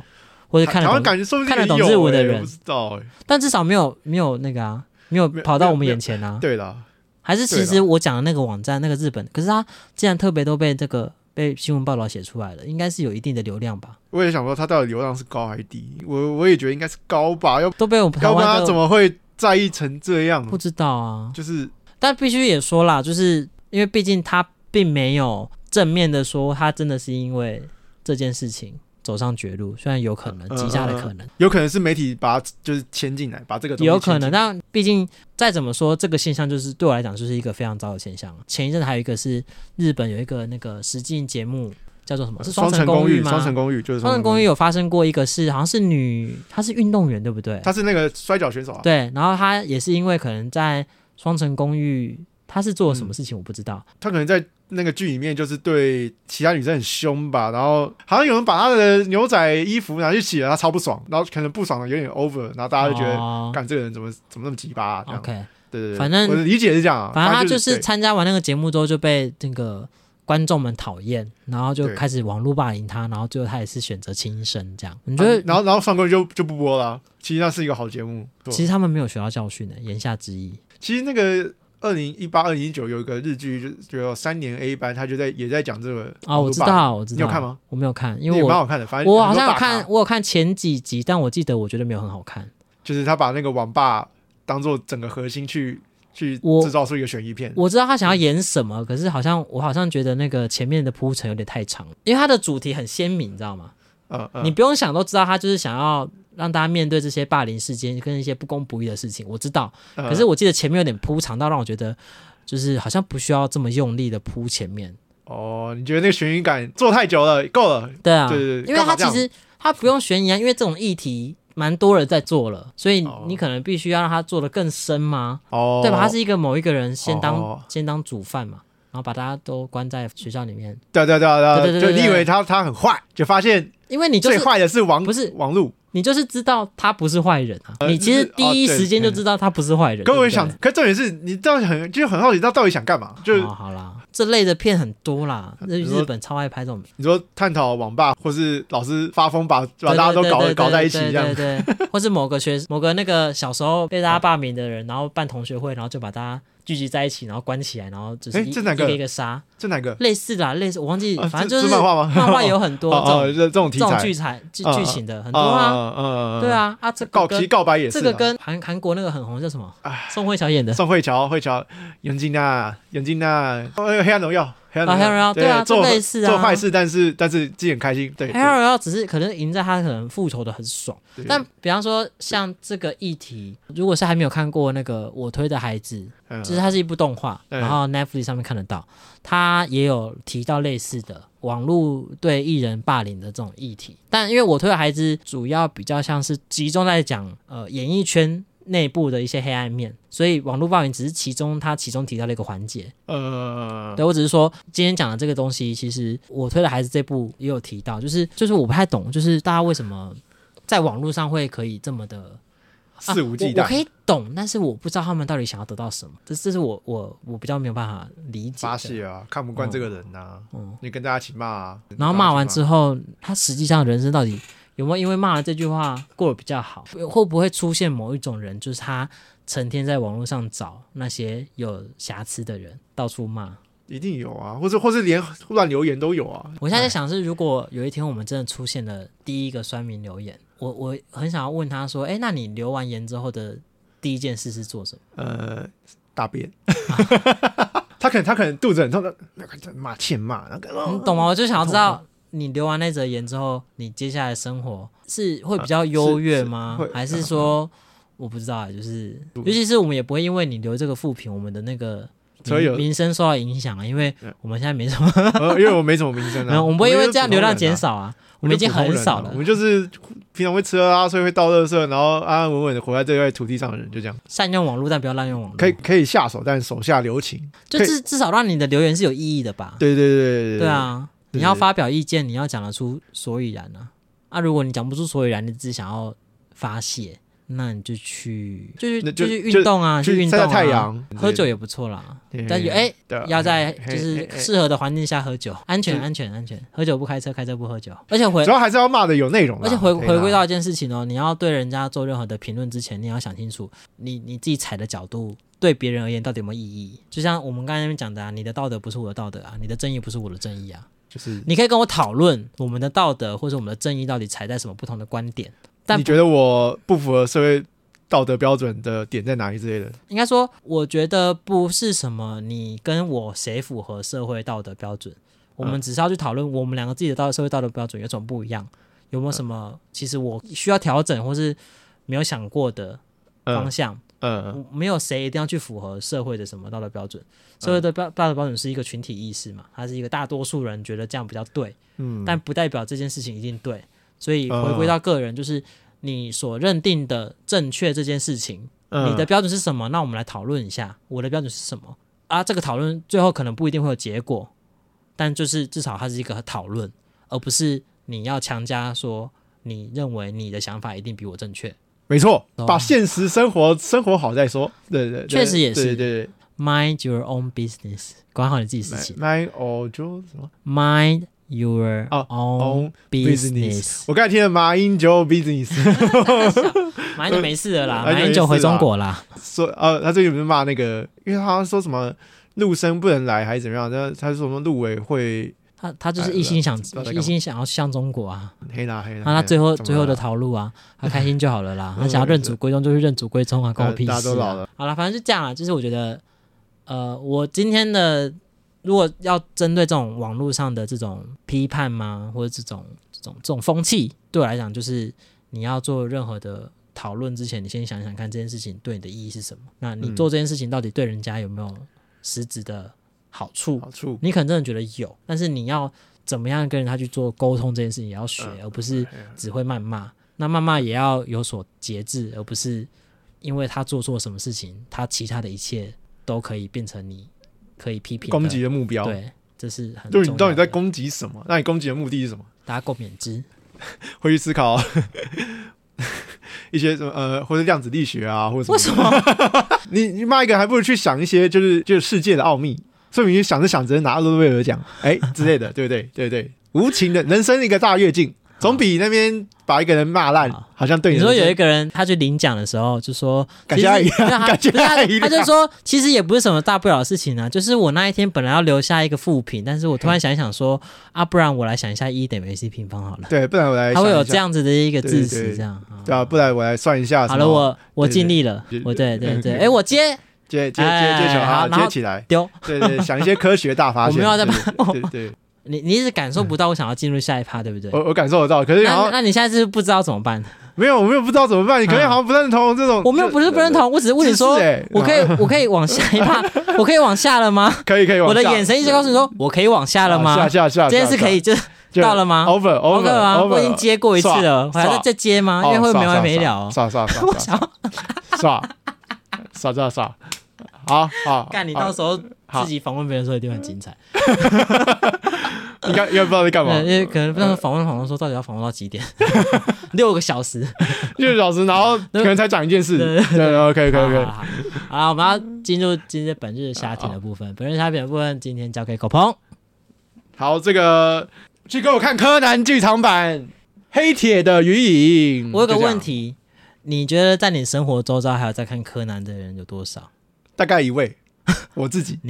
S1: 或者看得懂看得懂日文的人，不知道，但至少没有没有那个啊。没有跑到我们眼前啊！
S2: 对了，
S1: 还是其实我讲的那个网站，那个日本，可是他既然特别都被这个被新闻报道写出来了，应该是有一定的流量吧？
S2: 我也想说，他到底流量是高还是低？我我也觉得应该是高吧，要
S1: 都被我
S2: 们台湾他怎么会在意成这样？
S1: 不知道啊，
S2: 就是，
S1: 但必须也说啦，就是因为毕竟他并没有正面的说他真的是因为这件事情走上绝路，虽然有可能极大的可能，
S2: 有可能是媒体把就是牵进来，把这个
S1: 有可能，但毕竟再怎么说，这个现象就是对我来讲就是一个非常糟的现象。前一阵子还有一个是日本有一个那个实境节目。叫做什么？是双层公寓吗？
S2: 双层公寓就是双层
S1: 公寓有发生过一个是，好像是女，她是运动员，对不对？
S2: 她是那个摔跤选手啊。
S1: 对，然后她也是因为可能在双层公寓，她是做了什么事情，我不知道。
S2: 他可能在那个剧里面就是对其他女生很凶吧，然后好像有人把他的牛仔衣服拿去洗了，他超不爽，然后可能不爽的有点 over，然后大家就觉得，干这个人怎么怎么那么鸡巴啊
S1: ？OK，
S2: 对对对，
S1: 反正
S2: 我的理解是这样啊。
S1: 反正他就是参加完那个节目之后就被那个。观众们讨厌，然后就开始网络霸凌他，然后最后他也是选择轻生这样。你觉得？
S2: 然后然后上过去就就不播了。其实那是一个好节目。
S1: 其实他们没有学到教训的，言下之意。
S2: 其实那个二零一八、二零一九有一个日剧，就就有三年 A 班，他就在也在讲这个。
S1: 啊，我知道，我知道。
S2: 你有看吗？
S1: 我没有看，因为我
S2: 蛮好看的。反正
S1: 我好像有看，我有看前几集，但我记得我觉得没有很好看。
S2: 就是他把那个网吧当做整个核心去。去制造出一个悬疑片
S1: 我，我知道他想要演什么，可是好像我好像觉得那个前面的铺陈有点太长，因为他的主题很鲜明，你知道吗？
S2: 嗯嗯，
S1: 你不用想都知道，他就是想要让大家面对这些霸凌事件跟一些不公不义的事情，我知道。可是我记得前面有点铺长到让我觉得，就是好像不需要这么用力的铺前面。
S2: 哦，你觉得那个悬疑感做太久了，够了？
S1: 对啊，
S2: 对对对，
S1: 因为他其实他不用悬疑啊，因为这种议题。蛮多人在做了，所以你可能必须要让他做的更深吗？哦，对吧？他是一个某一个人先当、哦、先当主犯嘛，然后把大家都关在学校里面。
S2: 对对对对对，就你以为他他很坏，就发现
S1: 因为你最
S2: 坏的是网
S1: 不是
S2: 网路。
S1: 你就是知道他不是坏人啊，你其实第一时间就知道他不是坏人。
S2: 可我想，可重点是你到底很就很好奇，他到底想干嘛？就
S1: 好啦，这类的片很多啦，日本超爱拍这种。
S2: 你说探讨网吧，或是老师发疯把把大家都搞搞在一起这样，
S1: 对对，或是某个学某个那个小时候被大家霸凌的人，然后办同学会，然后就把大家。聚集在一起，然后关起来，然后就是一个一个杀。
S2: 这哪个？
S1: 类似的，类似我忘记，反正就是漫画吗？漫画有很多 *laughs* 这种这种题材、剧材、剧剧情的很多啊。嗯对啊，啊，这
S2: 告其告白也是。
S1: 这个跟韩韩国那个很红叫什么？宋慧乔演的。
S2: 宋慧乔，慧乔，杨金娜，杨金娜，那个黑暗荣耀。
S1: 黑暗荣耀，对啊，做类似啊，
S2: 做坏事，但是但是自己很开心。对，
S1: 黑暗荣耀只是可能赢在他可能复仇的很爽。但比方说像这个议题，如果是还没有看过那个我推的孩子，就是它是一部动画，然后 Netflix 上面看得到，它也有提到类似的网络对艺人霸凌的这种议题。但因为我推的孩子主要比较像是集中在讲呃演艺圈。内部的一些黑暗面，所以网络暴力只是其中他其中提到的一个环节。呃，对，我只是说今天讲的这个东西，其实我推的孩子这部也有提到，就是就是我不太懂，就是大家为什么在网络上会可以这么的
S2: 肆无忌惮？
S1: 我可以懂，但是我不知道他们到底想要得到什么，这这是我我我比较没有办法理解。
S2: 发泄啊，看不惯这个人呐、啊，嗯，你跟大家一起骂啊，
S1: 然后骂完之后，他实际上人生到底？有没有因为骂了这句话过得比较好？会不会出现某一种人，就是他成天在网络上找那些有瑕疵的人，到处骂？
S2: 一定有啊，或者或是连乱留言都有啊。
S1: 我现在在想是，如果有一天我们真的出现了第一个酸民留言，我我很想要问他说：“哎，那你留完言之后的第一件事是做什么？”
S2: 呃，大便。*laughs* 他可能他可能肚子很痛的，那个骂欠骂那个，
S1: 你懂吗？我就想要知道。你留完那则言之后，你接下来生活是会比较优越吗？还是说我不知道啊？就是尤其是我们也不会因为你留这个负评，我们的那个名名声受到影响啊。因为我们现在没什么，*laughs*
S2: 因为我没什么名声啊。*laughs*
S1: 我们不会因为这样流量减少啊。我们已经很少了。
S2: 我们就是平常会吃喝拉撒睡，会倒垃圾，然后安安稳稳的活在这块土地上的人，就这样。
S1: 善用网络，但不要滥用网络。
S2: 可以可以下手，但手下留情。
S1: 就至至少让你的留言是有意义的吧？
S2: 对对对对
S1: 对啊。你要发表意见，你要讲得出所以然啊！啊，如果你讲不出所以然，你只想要发泄，那你就去，就是，就是运动啊，去运动啊，太阳，喝酒也不错啦。但有哎，要在就是适合的环境下喝酒，安全，安全，安全。喝酒不开车，开车不喝酒。而且回
S2: 主要还是要骂的有内容。
S1: 而且回回归到一件事情哦，你要对人家做任何的评论之前，你要想清楚，你你自己踩的角度对别人而言到底有没有意义？就像我们刚才那边讲的啊，你的道德不是我的道德啊，你的正义不是我的正义啊。就是你可以跟我讨论我们的道德或者我们的正义到底踩在什么不同的观点，但
S2: 你觉得我不符合社会道德标准的点在哪里之类的？
S1: 应该说，我觉得不是什么你跟我谁符合社会道德标准，我们只是要去讨论我们两个自己的道社会道德标准有什么不一样，有没有什么其实我需要调整或是没有想过的方向。嗯，没有谁一定要去符合社会的什么道德标准，社会的标道德标准是一个群体意识嘛，它是一个大多数人觉得这样比较对，嗯，但不代表这件事情一定对，所以回归到个人，就是你所认定的正确这件事情，你的标准是什么？那我们来讨论一下，我的标准是什么？啊，这个讨论最后可能不一定会有结果，但就是至少它是一个讨论，而不是你要强加说你认为你的想法一定比我正确。
S2: 没错，把现实生活生活好再说。对对，
S1: 确实也是。
S2: 对对
S1: ，Mind your own business，管好你自己事情。
S2: Mind or 就什么
S1: ？Mind your own business。
S2: 我刚才听了 Mind your business，*laughs*
S1: 马英九没事了 *laughs* 啦，马英九回中国啦。
S2: 说呃，他最近不是骂那个，因为他说什么陆生不能来还是怎么样？他他说什么陆委会？
S1: 他他就是一心想一心想要向中国啊，
S2: 黑啦黑啦，
S1: 那他最后最后的逃路啊，*laughs* 他开心就好了啦。他想要认祖归宗就是认祖归宗啊，关我屁事。大家都老了，好了，反正就这样啊。就是我觉得，呃，我今天的如果要针对这种网络上的这种批判吗，或者这种这种这种风气，对我来讲，就是你要做任何的讨论之前，你先想想看这件事情对你的意义是什么。那你做这件事情到底对人家有没有实质的？好处，好处，你可能真的觉得有，但是你要怎么样跟他去做沟通这件事情也要学，嗯、而不是只会谩骂。那谩骂也要有所节制，而不是因为他做错什么事情，他其他的一切都可以变成你可以批评
S2: 攻击的目标。
S1: 对，这是很重要的。
S2: 对，你到底在攻击什么？那你攻击的目的是什么？
S1: 大家共勉之，*laughs*
S2: 回去思考 *laughs* 一些什么呃，或者量子力学啊，或者什么？
S1: 为什么？*laughs*
S2: 你你骂一个，还不如去想一些就是就是世界的奥秘。说明你想着想着拿诺贝尔奖，*laughs* 哎之类的，对不对？对不对？无情的人生一个大跃进，总比那边把一个人骂烂，好像对你。
S1: 你说有一个人他去领奖的时候就说，
S2: 感谢阿姨，感谢阿姨。
S1: 他就说，其实也不是什么大不了的事情啊，就是我那一天本来要留下一个副评，但是我突然想一想说，啊，不然我来想一下，一等于 AC 平方好了。
S2: 对，不然我来。
S1: 他会有这样子的一个字词，这样。
S2: 对啊，不然我来算一下。
S1: 好了，我我尽力了，我对对对，哎，我接。
S2: 接接接接球，好，接起来丢。对对，想一些科学大发现。*laughs*
S1: 我没有在骂。
S2: 对对，
S1: 你你一直感受不到我想要进入下一趴，对不对？
S2: 我我感受得到，可是
S1: 那那你现在是不知道怎么办？
S2: 没有，我没有不知道怎么办。你可能好像不认同这种。
S1: 我没有不是不认同，我只是问你说，我可以我可以往下一趴，*laughs* 我可以往下了吗？
S2: 可以可以。我
S1: 的眼神一直告诉你说，我可以往下了吗？
S2: 下下下，
S1: 这件事可以就到了吗
S2: ？Over over
S1: 吗？我已经接过一次了，我还要再接吗？因为会没完没了。
S2: 刷刷刷，刷刷刷刷。好好，*laughs*
S1: 干你到时候自己访问别人的时候一定很精彩。*laughs*
S2: 应该应该不知道在干嘛，*laughs*
S1: 因为可能不知道访问访问说到底要访问到几点，六个小时，
S2: 六个小时，然后可能才讲一件事。对，OK OK OK。
S1: 好，我们要进入今天本日虾评的部分。本日虾评的部分，今天交给狗鹏。
S2: 好，这个去给我看柯南剧场版《黑铁的鱼影》。
S1: 我有个问题，你觉得在你生活周遭还有在看柯南的人有多少？
S2: 大概一位，*laughs* 我自己 *laughs*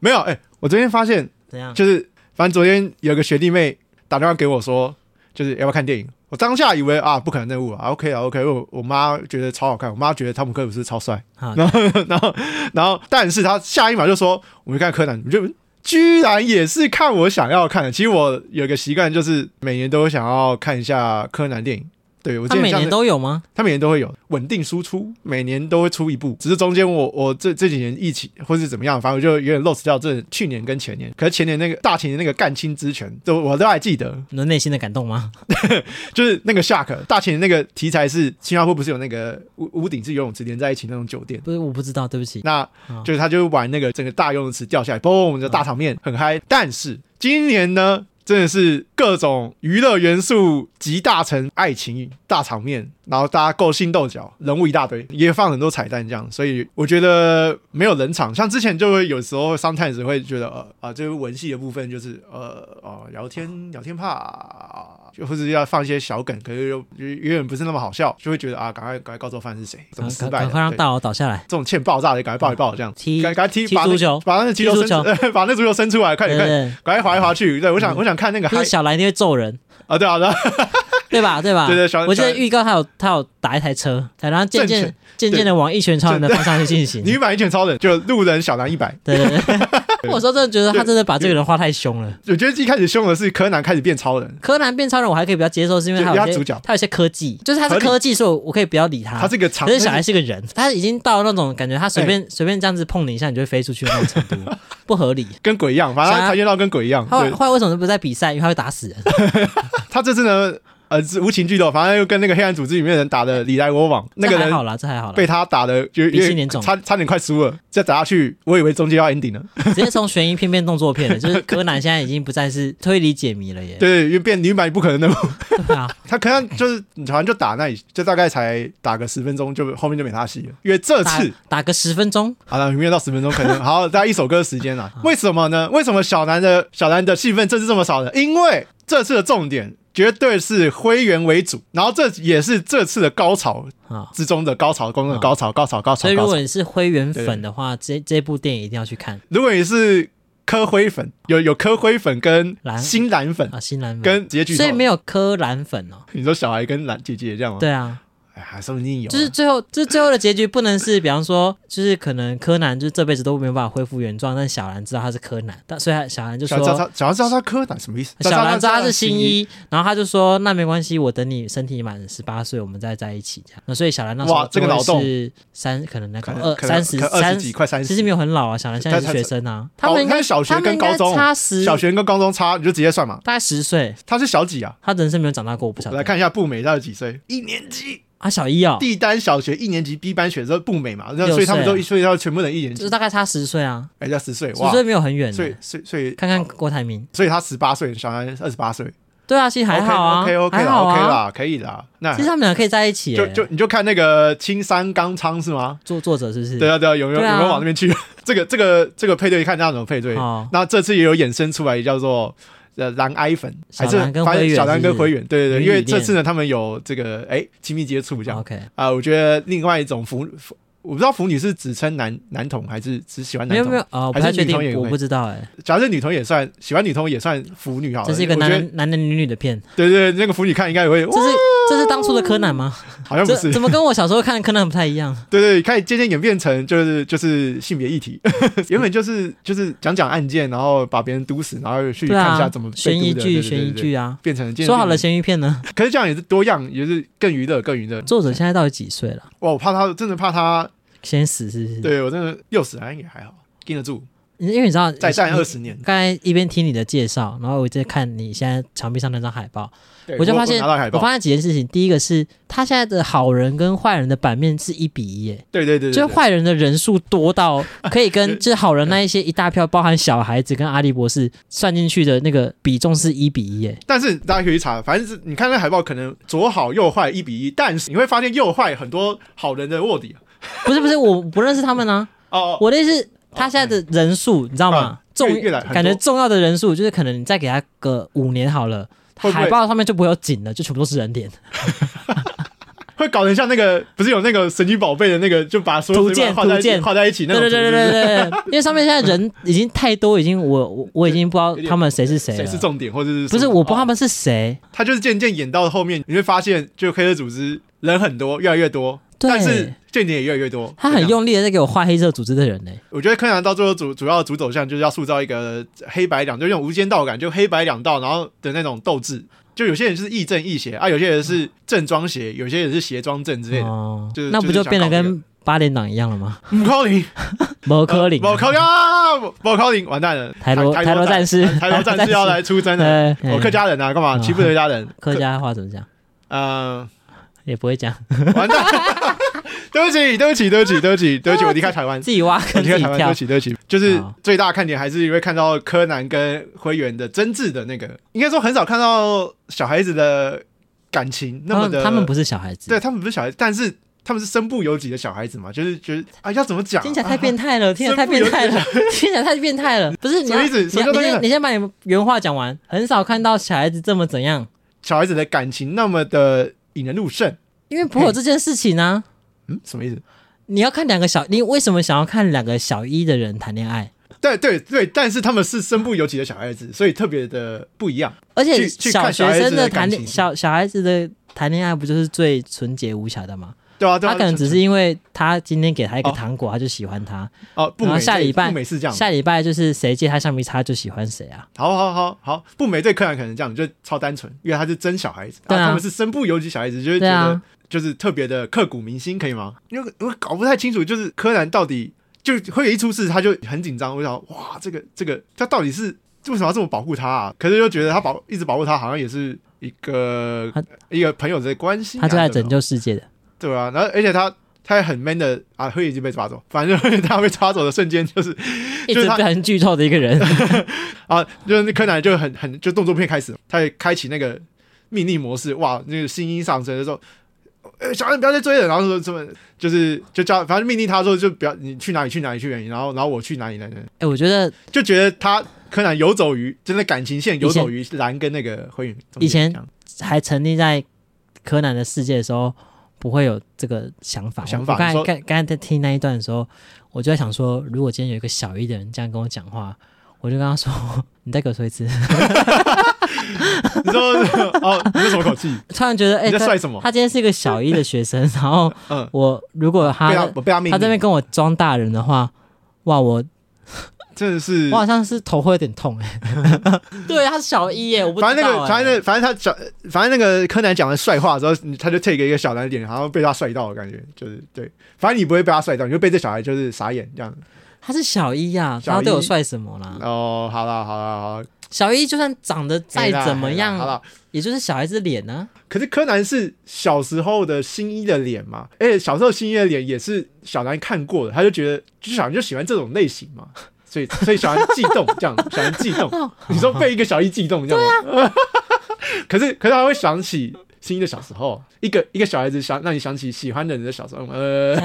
S2: 没有。哎、欸，我昨天发现，怎样？就是反正昨天有个学弟妹打电话给我说，就是要不要看电影。我当下以为啊，不可能任务啊，OK 啊，OK。我我妈觉得超好看，我妈觉得汤姆克鲁斯超帅。*laughs* 然后然后然后，但是他下一秒就说，我们看柯南，就居然也是看我想要看的。其实我有个习惯，就是每年都想要看一下柯南电影。对，我他
S1: 每年都有吗？
S2: 他每年都会有稳定输出，每年都会出一部。只是中间我我这这几年疫情或是怎么样，反正我就有点 lost 掉这去年跟前年。可是前年那个大前年那个干青之拳，都我都还记得。
S1: 你的内心的感动吗？*laughs*
S2: 就是那个 shark 大前年那个题材是新加坡不是有那个屋屋顶是游泳池连在一起那种酒店？
S1: 不是，我不知道，对不起。
S2: 那就是他就玩那个整个大游泳池掉下来，嘣，的大场面很嗨。但是今年呢？真的是各种娱乐元素集大成，爱情大场面。然后大家勾心斗角，人物一大堆，也放很多彩蛋这样，所以我觉得没有冷场。像之前就会有时候 sometimes 会觉得呃啊，这个文戏的部分就是呃哦聊天聊天怕，就或者要放一些小梗，可是又又有点不是那么好笑，就会觉得啊，赶快赶快告诉犯人是谁，怎么失败，
S1: 赶快让大佬倒下来，这
S2: 种欠爆炸的赶快抱一抱这样，
S1: 踢
S2: 赶快踢，
S1: 踢足球，
S2: 把那足球伸，把那足球伸出来，快点快点，赶快滑来滑去。对我想我想看那个，
S1: 小兰一定会揍人，
S2: 啊，对啊，对啊，*laughs*
S1: 对吧？对吧？
S2: 对对，
S1: 我记得预告他有他有打一台车，然后渐渐渐渐的往一拳超人的方向去进行。
S2: 你买一拳超人，就路人小蓝一百。
S1: 对对对。*laughs* 我说真的觉得他真的把这个人画太凶了。
S2: 我觉得一开始凶的是柯南开始变超人。
S1: 柯南变超人我还可以比较接受，是因为他有些他有些科技，就是他是科技，所以我可以不要理他。
S2: 他这个长，
S1: 可是小孩是个人，他已经到了那种感觉，他随便随便这样子碰你一下，你就会飞出去的那种程度，*laughs* 不合理，
S2: 跟鬼一样，反正他跆拳道跟鬼一
S1: 样。后来为什么不在比赛？因为他会打死人。*laughs*
S2: 他这次呢？呃，是无情剧斗，反正又跟那个黑暗组织里面的人打的你来我往，那个人
S1: 好了，这还好了，
S2: 被他打的就差差点快输了，再打下去，我以为中间要 ending 了，*laughs*
S1: 直接从悬疑片变动作片了，就是柯南现在已经不再是推理解谜了耶，*laughs*
S2: 对，因为变女版不可能的，
S1: 对啊，
S2: 他可能就是好像就打那里，就大概才打个十分钟，就后面就没他戏了，因为这次
S1: 打，打个十分钟，
S2: 好了，没有到十分钟，可能。好大概一首歌的时间了，为什么呢？为什么小南的小南的戏份这次这么少呢？因为这次的重点。绝对是灰原为主，然后这也是这次的高潮啊之中的高潮，公众的高潮，高潮，高潮。所以
S1: 如果你是灰原粉的话，这这部电影一定要去看。
S2: 如果你是科灰粉，有有科灰粉跟新蓝粉
S1: 啊，新蓝粉
S2: 跟直接剧，
S1: 所以没有科蓝粉哦。
S2: 你说小孩跟蓝姐姐这样吗？
S1: 对啊。
S2: 还说不定有，
S1: 就是最后，就是最后的结局不能是，比方说，就是可能柯南就这辈子都没有办法恢复原状，但小兰知道他是柯南，但所以小兰就说，
S2: 小兰知道他柯南什么意思？
S1: 小兰知道他是新一，然后他就说，那没关系，我等你身体满十八岁，我们再在一起这样。那所以小兰那时候这个脑洞是三，可能那个二三十三十几快三十，其实没有很老啊。小兰现在是学生啊，他们应该
S2: 小学跟高中
S1: 差十，
S2: 小学跟高中差，你就直接算嘛，
S1: 大概十岁。
S2: 他是小几啊？
S1: 他人生没有长大过，我不晓得。
S2: 来看一下步美他是几岁？一年级。
S1: 啊，小一哦，
S2: 帝丹小学一年级 B 班选择不美嘛，所以他们都所以要全部人一年级，
S1: 就是大概差十岁啊，
S2: 哎，差十岁，
S1: 十岁没有很远，
S2: 所以所以所以
S1: 看看郭台铭，
S2: 所以他十八岁，小安二十八岁，
S1: 对啊，其实还好啊
S2: ，OK OK 啦，OK 啦，可以啦。那
S1: 其实他们俩可以在一起，
S2: 就就你就看那个青山刚昌是吗？
S1: 作作者是不是？
S2: 对啊对啊，有没有有没有往那边去？*laughs* 这个这个这个配对，看他怎么配对。那这次也有衍生出来，叫做。呃，蓝爱粉还是发现小蓝跟灰原，对对对，因为这次呢，他们有这个哎亲密接触这样。OK 啊，我觉得另外一种腐腐，我不知道腐女是只称男男同还是只喜欢男同？没有没有还是女同也？
S1: 我不知道哎。
S2: 假设女同也算喜欢女同也算腐女好了。
S1: 这是一个男男男女女的片。
S2: 对对，那个腐女看应该也会。
S1: 这是这是当初的柯南吗？
S2: 好像不是。
S1: 怎么跟我小时候看柯南不太一样？*laughs*
S2: 对对，开始渐渐演变成就是就是性别议题，*laughs* 原本就是就是讲讲案件，然后把别人毒死，然后去看一下怎么
S1: 悬疑剧悬疑剧啊，
S2: 变成
S1: 说好了悬疑片呢？
S2: 可是这样也是多样，也是更娱乐更娱乐。
S1: 作者现在到底几岁了？
S2: 哇，我怕他真的怕他
S1: 先死，是不是？
S2: 对我真的又死好像也还好，经得住。
S1: 因为你知道
S2: 再战二十年。
S1: 刚才一边听你的介绍，然后我在看你现在墙壁上那张海报。我就发现，我发现几件事情。第一个是，他现在的好人跟坏人的版面是一比一耶。
S2: 对对对，
S1: 就是坏人的人数多到 *laughs* 可以跟就是好人那一些一大票，包含小孩子跟阿笠博士算进去的那个比重是一比一耶。
S2: 但是大家可以查，反正是你看那海报，可能左好右坏一比一，但是你会发现右坏很多好人的卧底。
S1: 不是不是，我不认识他们呢。哦，我的意思，他现在的人数你知道吗？重感觉重要的人数就是可能你再给他个五年好了。海报上面就不会有景了，就全部都是人脸，*laughs*
S2: 会搞得像那个不是有那个神奇宝贝的那个，就把所有图鉴图鉴画在一起那种。对对对对对，因为上面现在人 *laughs* 已经太多，已经我我我已经不知道他们谁是谁，谁是重点，或者是
S1: 不是我不知道他们是谁。
S2: 他就是渐渐演到后面，你会发现，就黑色组织人很多，越来越多。对但是间谍也越来越多，
S1: 他很用力的在给我画黑色组织的人呢。
S2: 我觉得柯南到最后主主要的主走向就是要塑造一个黑白两，就用无间道感，就黑白两道，然后的那种斗志。就有些人是亦正亦邪啊，有些人是正装邪，有些人是邪装正之类的。哦，就是
S1: 那不就变得跟八点档一样了吗？
S2: 某柯林，
S1: 某柯林，
S2: 某柯呀，某柯林，完蛋了！
S1: 台罗台罗战士，*laughs*
S2: 台罗战士要来出征了。*laughs* 我客家人啊，干嘛欺负客家人？
S1: 客家话怎么讲？嗯。也不会讲，
S2: 完蛋！*laughs* 对不起，对不起，对不起，对不起，对不起，我离开台湾，
S1: 自己挖坑自己跳。
S2: 对不起，对不起，就是最大的看点还是因为看到柯南跟灰原的真挚的那个，应该说很少看到小孩子的感情那么的。
S1: 他们不是小孩子，
S2: 对他们不是小孩子，但是他们是身不由己的小孩子嘛，就是觉得啊，要怎么讲？
S1: 听起来太变态了，听起来太变态了，听起来太变态了。不是，你你先你先把你原话讲完。很少看到小孩子这么怎样，
S2: 小孩子的感情那么的。引人入胜，
S1: 因为不会有这件事情呢。
S2: 嗯，什么意思？
S1: 你要看两个小，你为什么想要看两个小一的人谈恋爱？
S2: 对对对，但是他们是身不由己的小孩子，所以特别的不一样。
S1: 而且小学生的谈恋小小孩子的谈恋爱不就是最纯洁无瑕的吗？
S2: 对啊，对啊，
S1: 他可能只是因为他今天给他一个糖果，哦、他就喜欢他。
S2: 哦，不美，
S1: 下礼拜
S2: 不美是这样，
S1: 下礼拜就是谁借他橡皮擦就喜欢谁啊。
S2: 好好好好，不美对柯南可能这样，就超单纯，因为他是真小孩子，对啊，他们是身不由己小孩子，就是觉得就是特别的刻骨铭心，可以吗？因为我搞不太清楚，就是柯南到底就会有一出事，他就很紧张，我想哇，这个这个他到底是为什么要这么保护他啊？可是又觉得他保一直保护他，好像也是一个一个朋友的关系，
S1: 他就在拯救世界的，
S2: 对啊，然后而且他。他也很 man 的啊，会已经被抓走。反正 *laughs* 他被抓走的瞬间，就是就是他
S1: 一直很剧透的一个人 *laughs*
S2: 啊，就是柯南就很很就动作片开始，他也开启那个命令模式，哇，那个声音上升的时候，呃，小孩不要再追了，然后说什么，就是就叫反正命令他说就不要你去哪里去哪里去哪里，然后然后我去哪里来着？哎、
S1: 欸，我觉得
S2: 就觉得他柯南游走于真的感情线游走于蓝跟那个灰原，
S1: 以前还沉溺在柯南的世界的时候。不会有这个想法。想法。我刚才刚刚才在听那一段的时候，我就在想说，如果今天有一个小一的人这样跟我讲话，我就跟他说：“ *laughs* 你再给我说一次。*laughs* ”
S2: 你说哦，你是什么口气？*laughs*
S1: 突然觉得，哎、欸，
S2: 帅什么他？
S1: 他今天是一个小一的学生，然后我如果他他，他这边跟我装大人的话，哇，我。
S2: 真的是，
S1: 我好像是头会有点痛哎、欸。*laughs* 对，他是小一耶，我不知道、欸。
S2: 反正那个，反正那，反正他小，反正那个柯南讲的帅话之后，他就 take 一个小男脸，好像被他帅到的感觉，就是对。反正你不会被他帅到，你就被这小孩就是傻眼这样。他
S1: 是小一呀、啊，他对我帅什么啦？
S2: 哦，好了好了好了，
S1: 小一就算长得再怎么样，好了，也就是小孩子脸呢、啊。
S2: 可是柯南是小时候的新一的脸嘛？而且小时候新一的脸也是小南看过的，他就觉得就小南就喜欢这种类型嘛。所以，所以小孩悸动这样，小孩悸动。你说被一个小一悸动这样吗？啊、*laughs* 可是，可是他会想起新一的小时候，一个一个小孩子想让你想起喜欢的人的小时候，呃，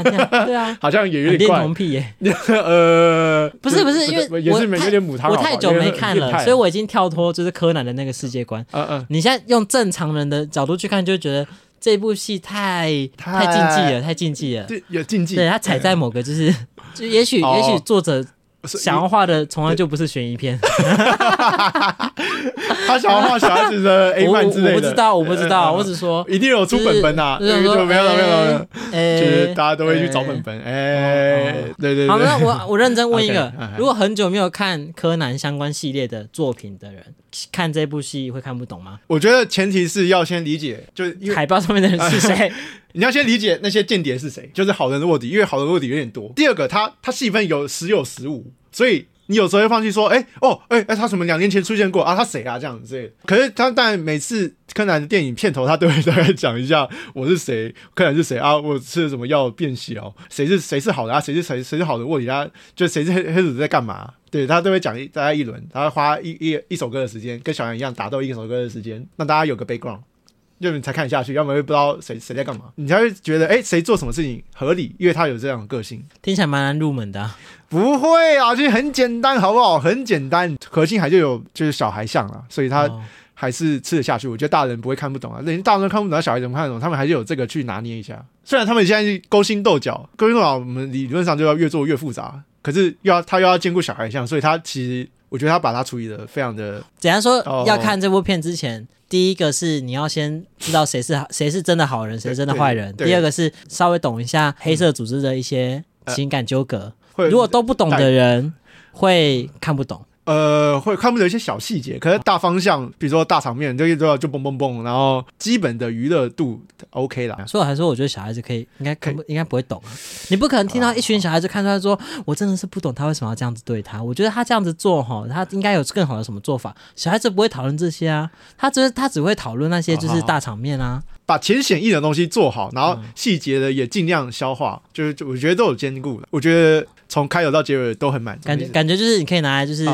S1: 对啊，*laughs*
S2: 好像也有点怪。
S1: 恋童癖耶，*laughs*
S2: 呃，
S1: 不是不是，因为我也是
S2: 有点母汤，我
S1: 太久没看了，所以我已经跳脱就是柯南的那个世界观。嗯嗯，你现在用正常人的角度去看，就会觉得这部戏太太禁忌了，太禁忌了，
S2: 对，有禁忌。
S1: 对他踩在某个就是，就也许也许作者。想要画的从来就不是悬疑片，*laughs*
S2: 他想要画小孩子的 *laughs* A 漫之类的，
S1: 我不知道，我不知道，我只说
S2: 一定有出本本呐，没有没有没有没有，就是大家都会去找本本，哎，对对对。
S1: 好，那我我认真问一个，*laughs* 如果很久没有看柯南相关系列的作品的人，看这部戏会看不懂吗？
S2: 我觉得前提是要先理解，就是
S1: 海报上面的人是谁。
S2: 你要先理解那些间谍是谁，就是好人的卧底，因为好人卧底有点多。第二个，他他戏份有时有时无，所以你有时候会放弃说，哎、哦，哎、哎，他什么两年前出现过啊？他谁啊？这样子之类的。可是他但每次柯南的电影片头，他都会大概讲一下我是谁，柯南是谁啊？我吃了什么药变小？谁是谁是好的啊？谁是谁谁是好的卧底啊？就谁是黑黑子在干嘛？对他都会讲一大概一轮，他会花一一一首歌的时间，跟小杨一样打斗一首歌的时间，让大家有个 background。就你才看下去，要么会不知道谁谁在干嘛，你才会觉得哎，谁、欸、做什么事情合理，因为他有这样的个性，
S1: 听起来蛮难入门的、啊。
S2: 不会啊，其实很简单，好不好？很简单，核心还就有就是小孩像了，所以他还是吃得下去。我觉得大人不会看不懂啊，连大人都看不懂，小孩怎么看得懂？他们还是有这个去拿捏一下。虽然他们现在勾心斗角，勾心斗角，我们理论上就要越做越复杂，可是又要他又要兼顾小孩像，所以他其实我觉得他把他处理的非常的。简单说，哦、要看这部片之前。第一个是你要先知道谁是谁是真的好人，谁是真的坏人。第二个是稍微懂一下黑色组织的一些情感纠葛。如果都不懂的人会看不懂。呃，会看不懂一些小细节，可是大方向，比如说大场面，这些都要就蹦蹦蹦，然后基本的娱乐度 OK 啦。
S1: 所以我还说，我觉得小孩子可以，应该看不，应该不会懂啊。你不可能听到一群小孩子看出来说，我真的是不懂他为什么要这样子对他。我觉得他这样子做哈，他应该有更好的什么做法。小孩子不会讨论这些啊，他只他只会讨论那些就是大场面啊，
S2: 把浅显易的东西做好，然后细节的也尽量消化，就是我觉得都有兼顾的。我觉得从开头到结尾都很满，
S1: 感觉感觉就是你可以拿来就是。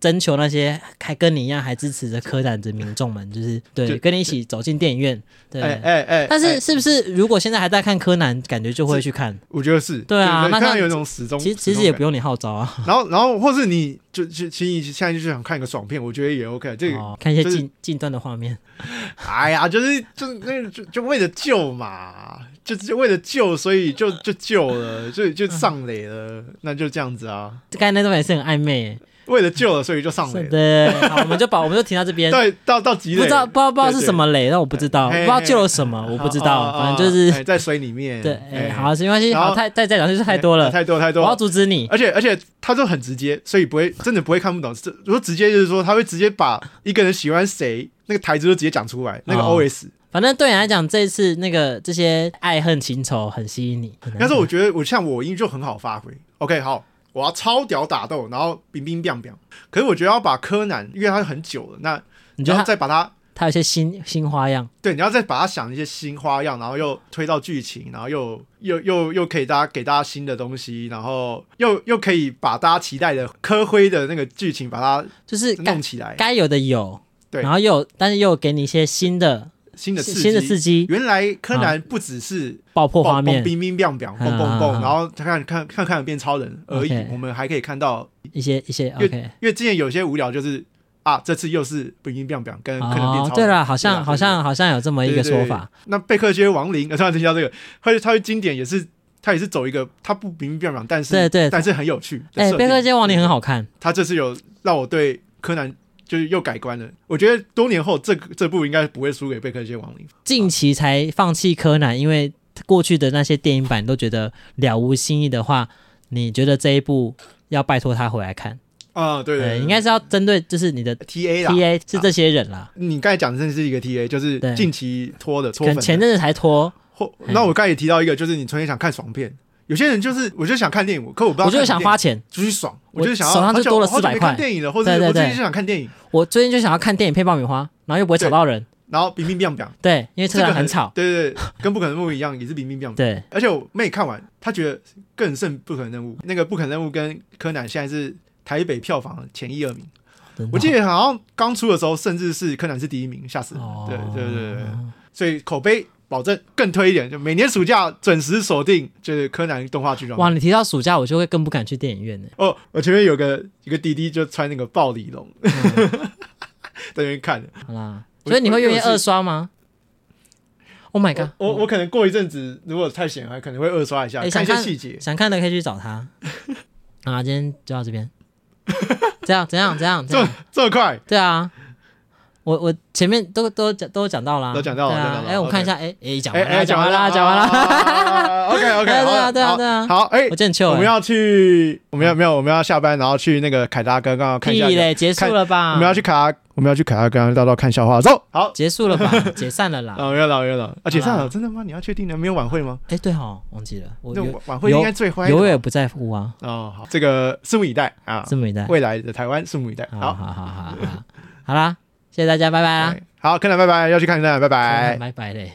S1: 征求那些还跟你一样还支持着柯南的民众们，就是对，跟你一起走进电影院。对，哎哎哎，但是是不是如果现在还在看柯南，感觉就会去看？
S2: 我觉得是。
S1: 对啊，那他
S2: 有一种始终。
S1: 其实其实也不用你号召啊。
S2: 然后然后或是你就就其实你现在就想看一个爽片，我觉得也 OK。这个
S1: 看一些近近端的画面。
S2: 哎呀，就是就是那个就就为了救嘛，就是为了救，所以就就救了，所以就上垒了，那就这样子啊。
S1: 刚才那段也是很暧昧。
S2: 为了救了，所以就上垒。
S1: 对，好，我们就把我们就停到这边。*laughs*
S2: 对，到到几垒？
S1: 不知道，不知道，不知道是什么雷，那我不知道，不知道救了什么，我不知道，反正就是
S2: 在水里面。
S1: 对，哎，好，没关系。好，太再再讲就是太多了，
S2: 太多太多。
S1: 我要阻止你。
S2: 而且而且，他就很直接，所以不会真的不会看不懂。如果直接就是说，他会直接把一个人喜欢谁那个台词就直接讲出来，那个 OS。
S1: 反正对你来讲，这一次那个这些爱恨情仇很吸引你。
S2: 但是我觉得我像我音就很好发挥。OK，好。我要超屌打斗，然后冰冰冰冰。可是我觉得要把柯南，因为它很久了，那你就要再把它，
S1: 它有些新新花样。
S2: 对，你要再把它想一些新花样，然后又推到剧情，然后又又又又可以大家给大家新的东西，然后又又可以把大家期待的科辉的那个剧情把它
S1: 就是
S2: 弄起来，
S1: 该有的有，
S2: 对，
S1: 然后又但是又给你一些新的。
S2: 新的
S1: 新的刺激，
S2: 原来柯南不只是
S1: 爆破画面，
S2: 冰冰冰冰，嘣嘣嘣，然后他看看看看变超人而已。我们还可以看到
S1: 一些一些，因为
S2: 因为之前有些无聊，就是啊，这次又是冰冰冰冰跟柯南变超人。
S1: 对了，好像好像好像有这么一个说法。
S2: 那贝克街亡灵，突然提到这个，他他经典也是他也是走一个他不冰冰冰冰，但是对对，但是很有趣。
S1: 哎，贝克街亡灵很好看，
S2: 他这次有让我对柯南。就是又改观了。我觉得多年后，这这部应该不会输给《贝克街亡灵》。
S1: 近期才放弃柯南，因为过去的那些电影版都觉得了无新意的话，你觉得这一部要拜托他回来看
S2: 啊？对对，
S1: 应该是要针对就是你的
S2: T A 啦
S1: ，T A 是这些人啦。
S2: 你刚才讲的真是一个 T A，就是近期拖的，拖粉。
S1: 前阵子才拖。
S2: 或那我刚才也提到一个，就是你纯粹想看爽片。有些人就是，我就想看电影，可我不知道。
S1: 我就是想花钱
S2: 出去爽，我就想要。
S1: 手上就多了四百块。
S2: 看电影了，或者我最近就想看电影。
S1: 我最近就想要看电影配爆米花，然后又不会吵到人，
S2: 然后冰冰冰冰。
S1: 对，因为这个很吵。
S2: 对对对，跟不可能任务一样，也是冰冰冰冰。
S1: 对，
S2: 而且我妹看完，她觉得更胜不可能任务。那个不可能任务跟柯南现在是台北票房前一二名。我记得好像刚出的时候，甚至是柯南是第一名，吓死人。对对对对，所以口碑。保证更推一点，就每年暑假准时锁定，就是柯南动画剧场。
S1: 哇，你提到暑假，我就会更不敢去电影院呢。
S2: 哦，我前面有个一个弟弟就穿那个暴鲤龙，嗯、*laughs* 在那边看。
S1: 好啦，所以你会愿意二刷吗？Oh my god！
S2: 我我，我可能过一阵子，如果太闲，还可能会二刷一下，欸、看一些细节。
S1: 想看的可以去找他。*laughs* 啊，今天就到这边。这样，怎样，怎样？
S2: 这么这么快？
S1: 对啊。我我前面都都讲都讲到了，
S2: 都讲到了。
S1: 哎，我看一下，哎哎，讲完了，讲完了，讲完了。
S2: OK OK，
S1: 对啊对啊对啊。好，哎，我见秋，
S2: 我们要去，我们要没有，我们要下班，然后去那个凯达哥，刚刚看一下。
S1: 结束了吧？
S2: 我们要去凯达，我们要去凯达哥大道看笑话。走，好，
S1: 结束了吧？解散了啦。
S2: 哦，没有了，没有了。啊，解散了，真的吗？你要确定的？没有晚会吗？
S1: 哎，对哈，忘记了。我
S2: 晚会应该最欢，
S1: 永远不在乎啊。
S2: 哦，好，这个拭目以待啊，
S1: 拭目以待，
S2: 未来的台湾拭目以待。好
S1: 好好好好，好啦。谢谢大家，拜拜啦！
S2: 好，柯南，拜拜，要去看柯南，拜拜，
S1: 拜拜嘞。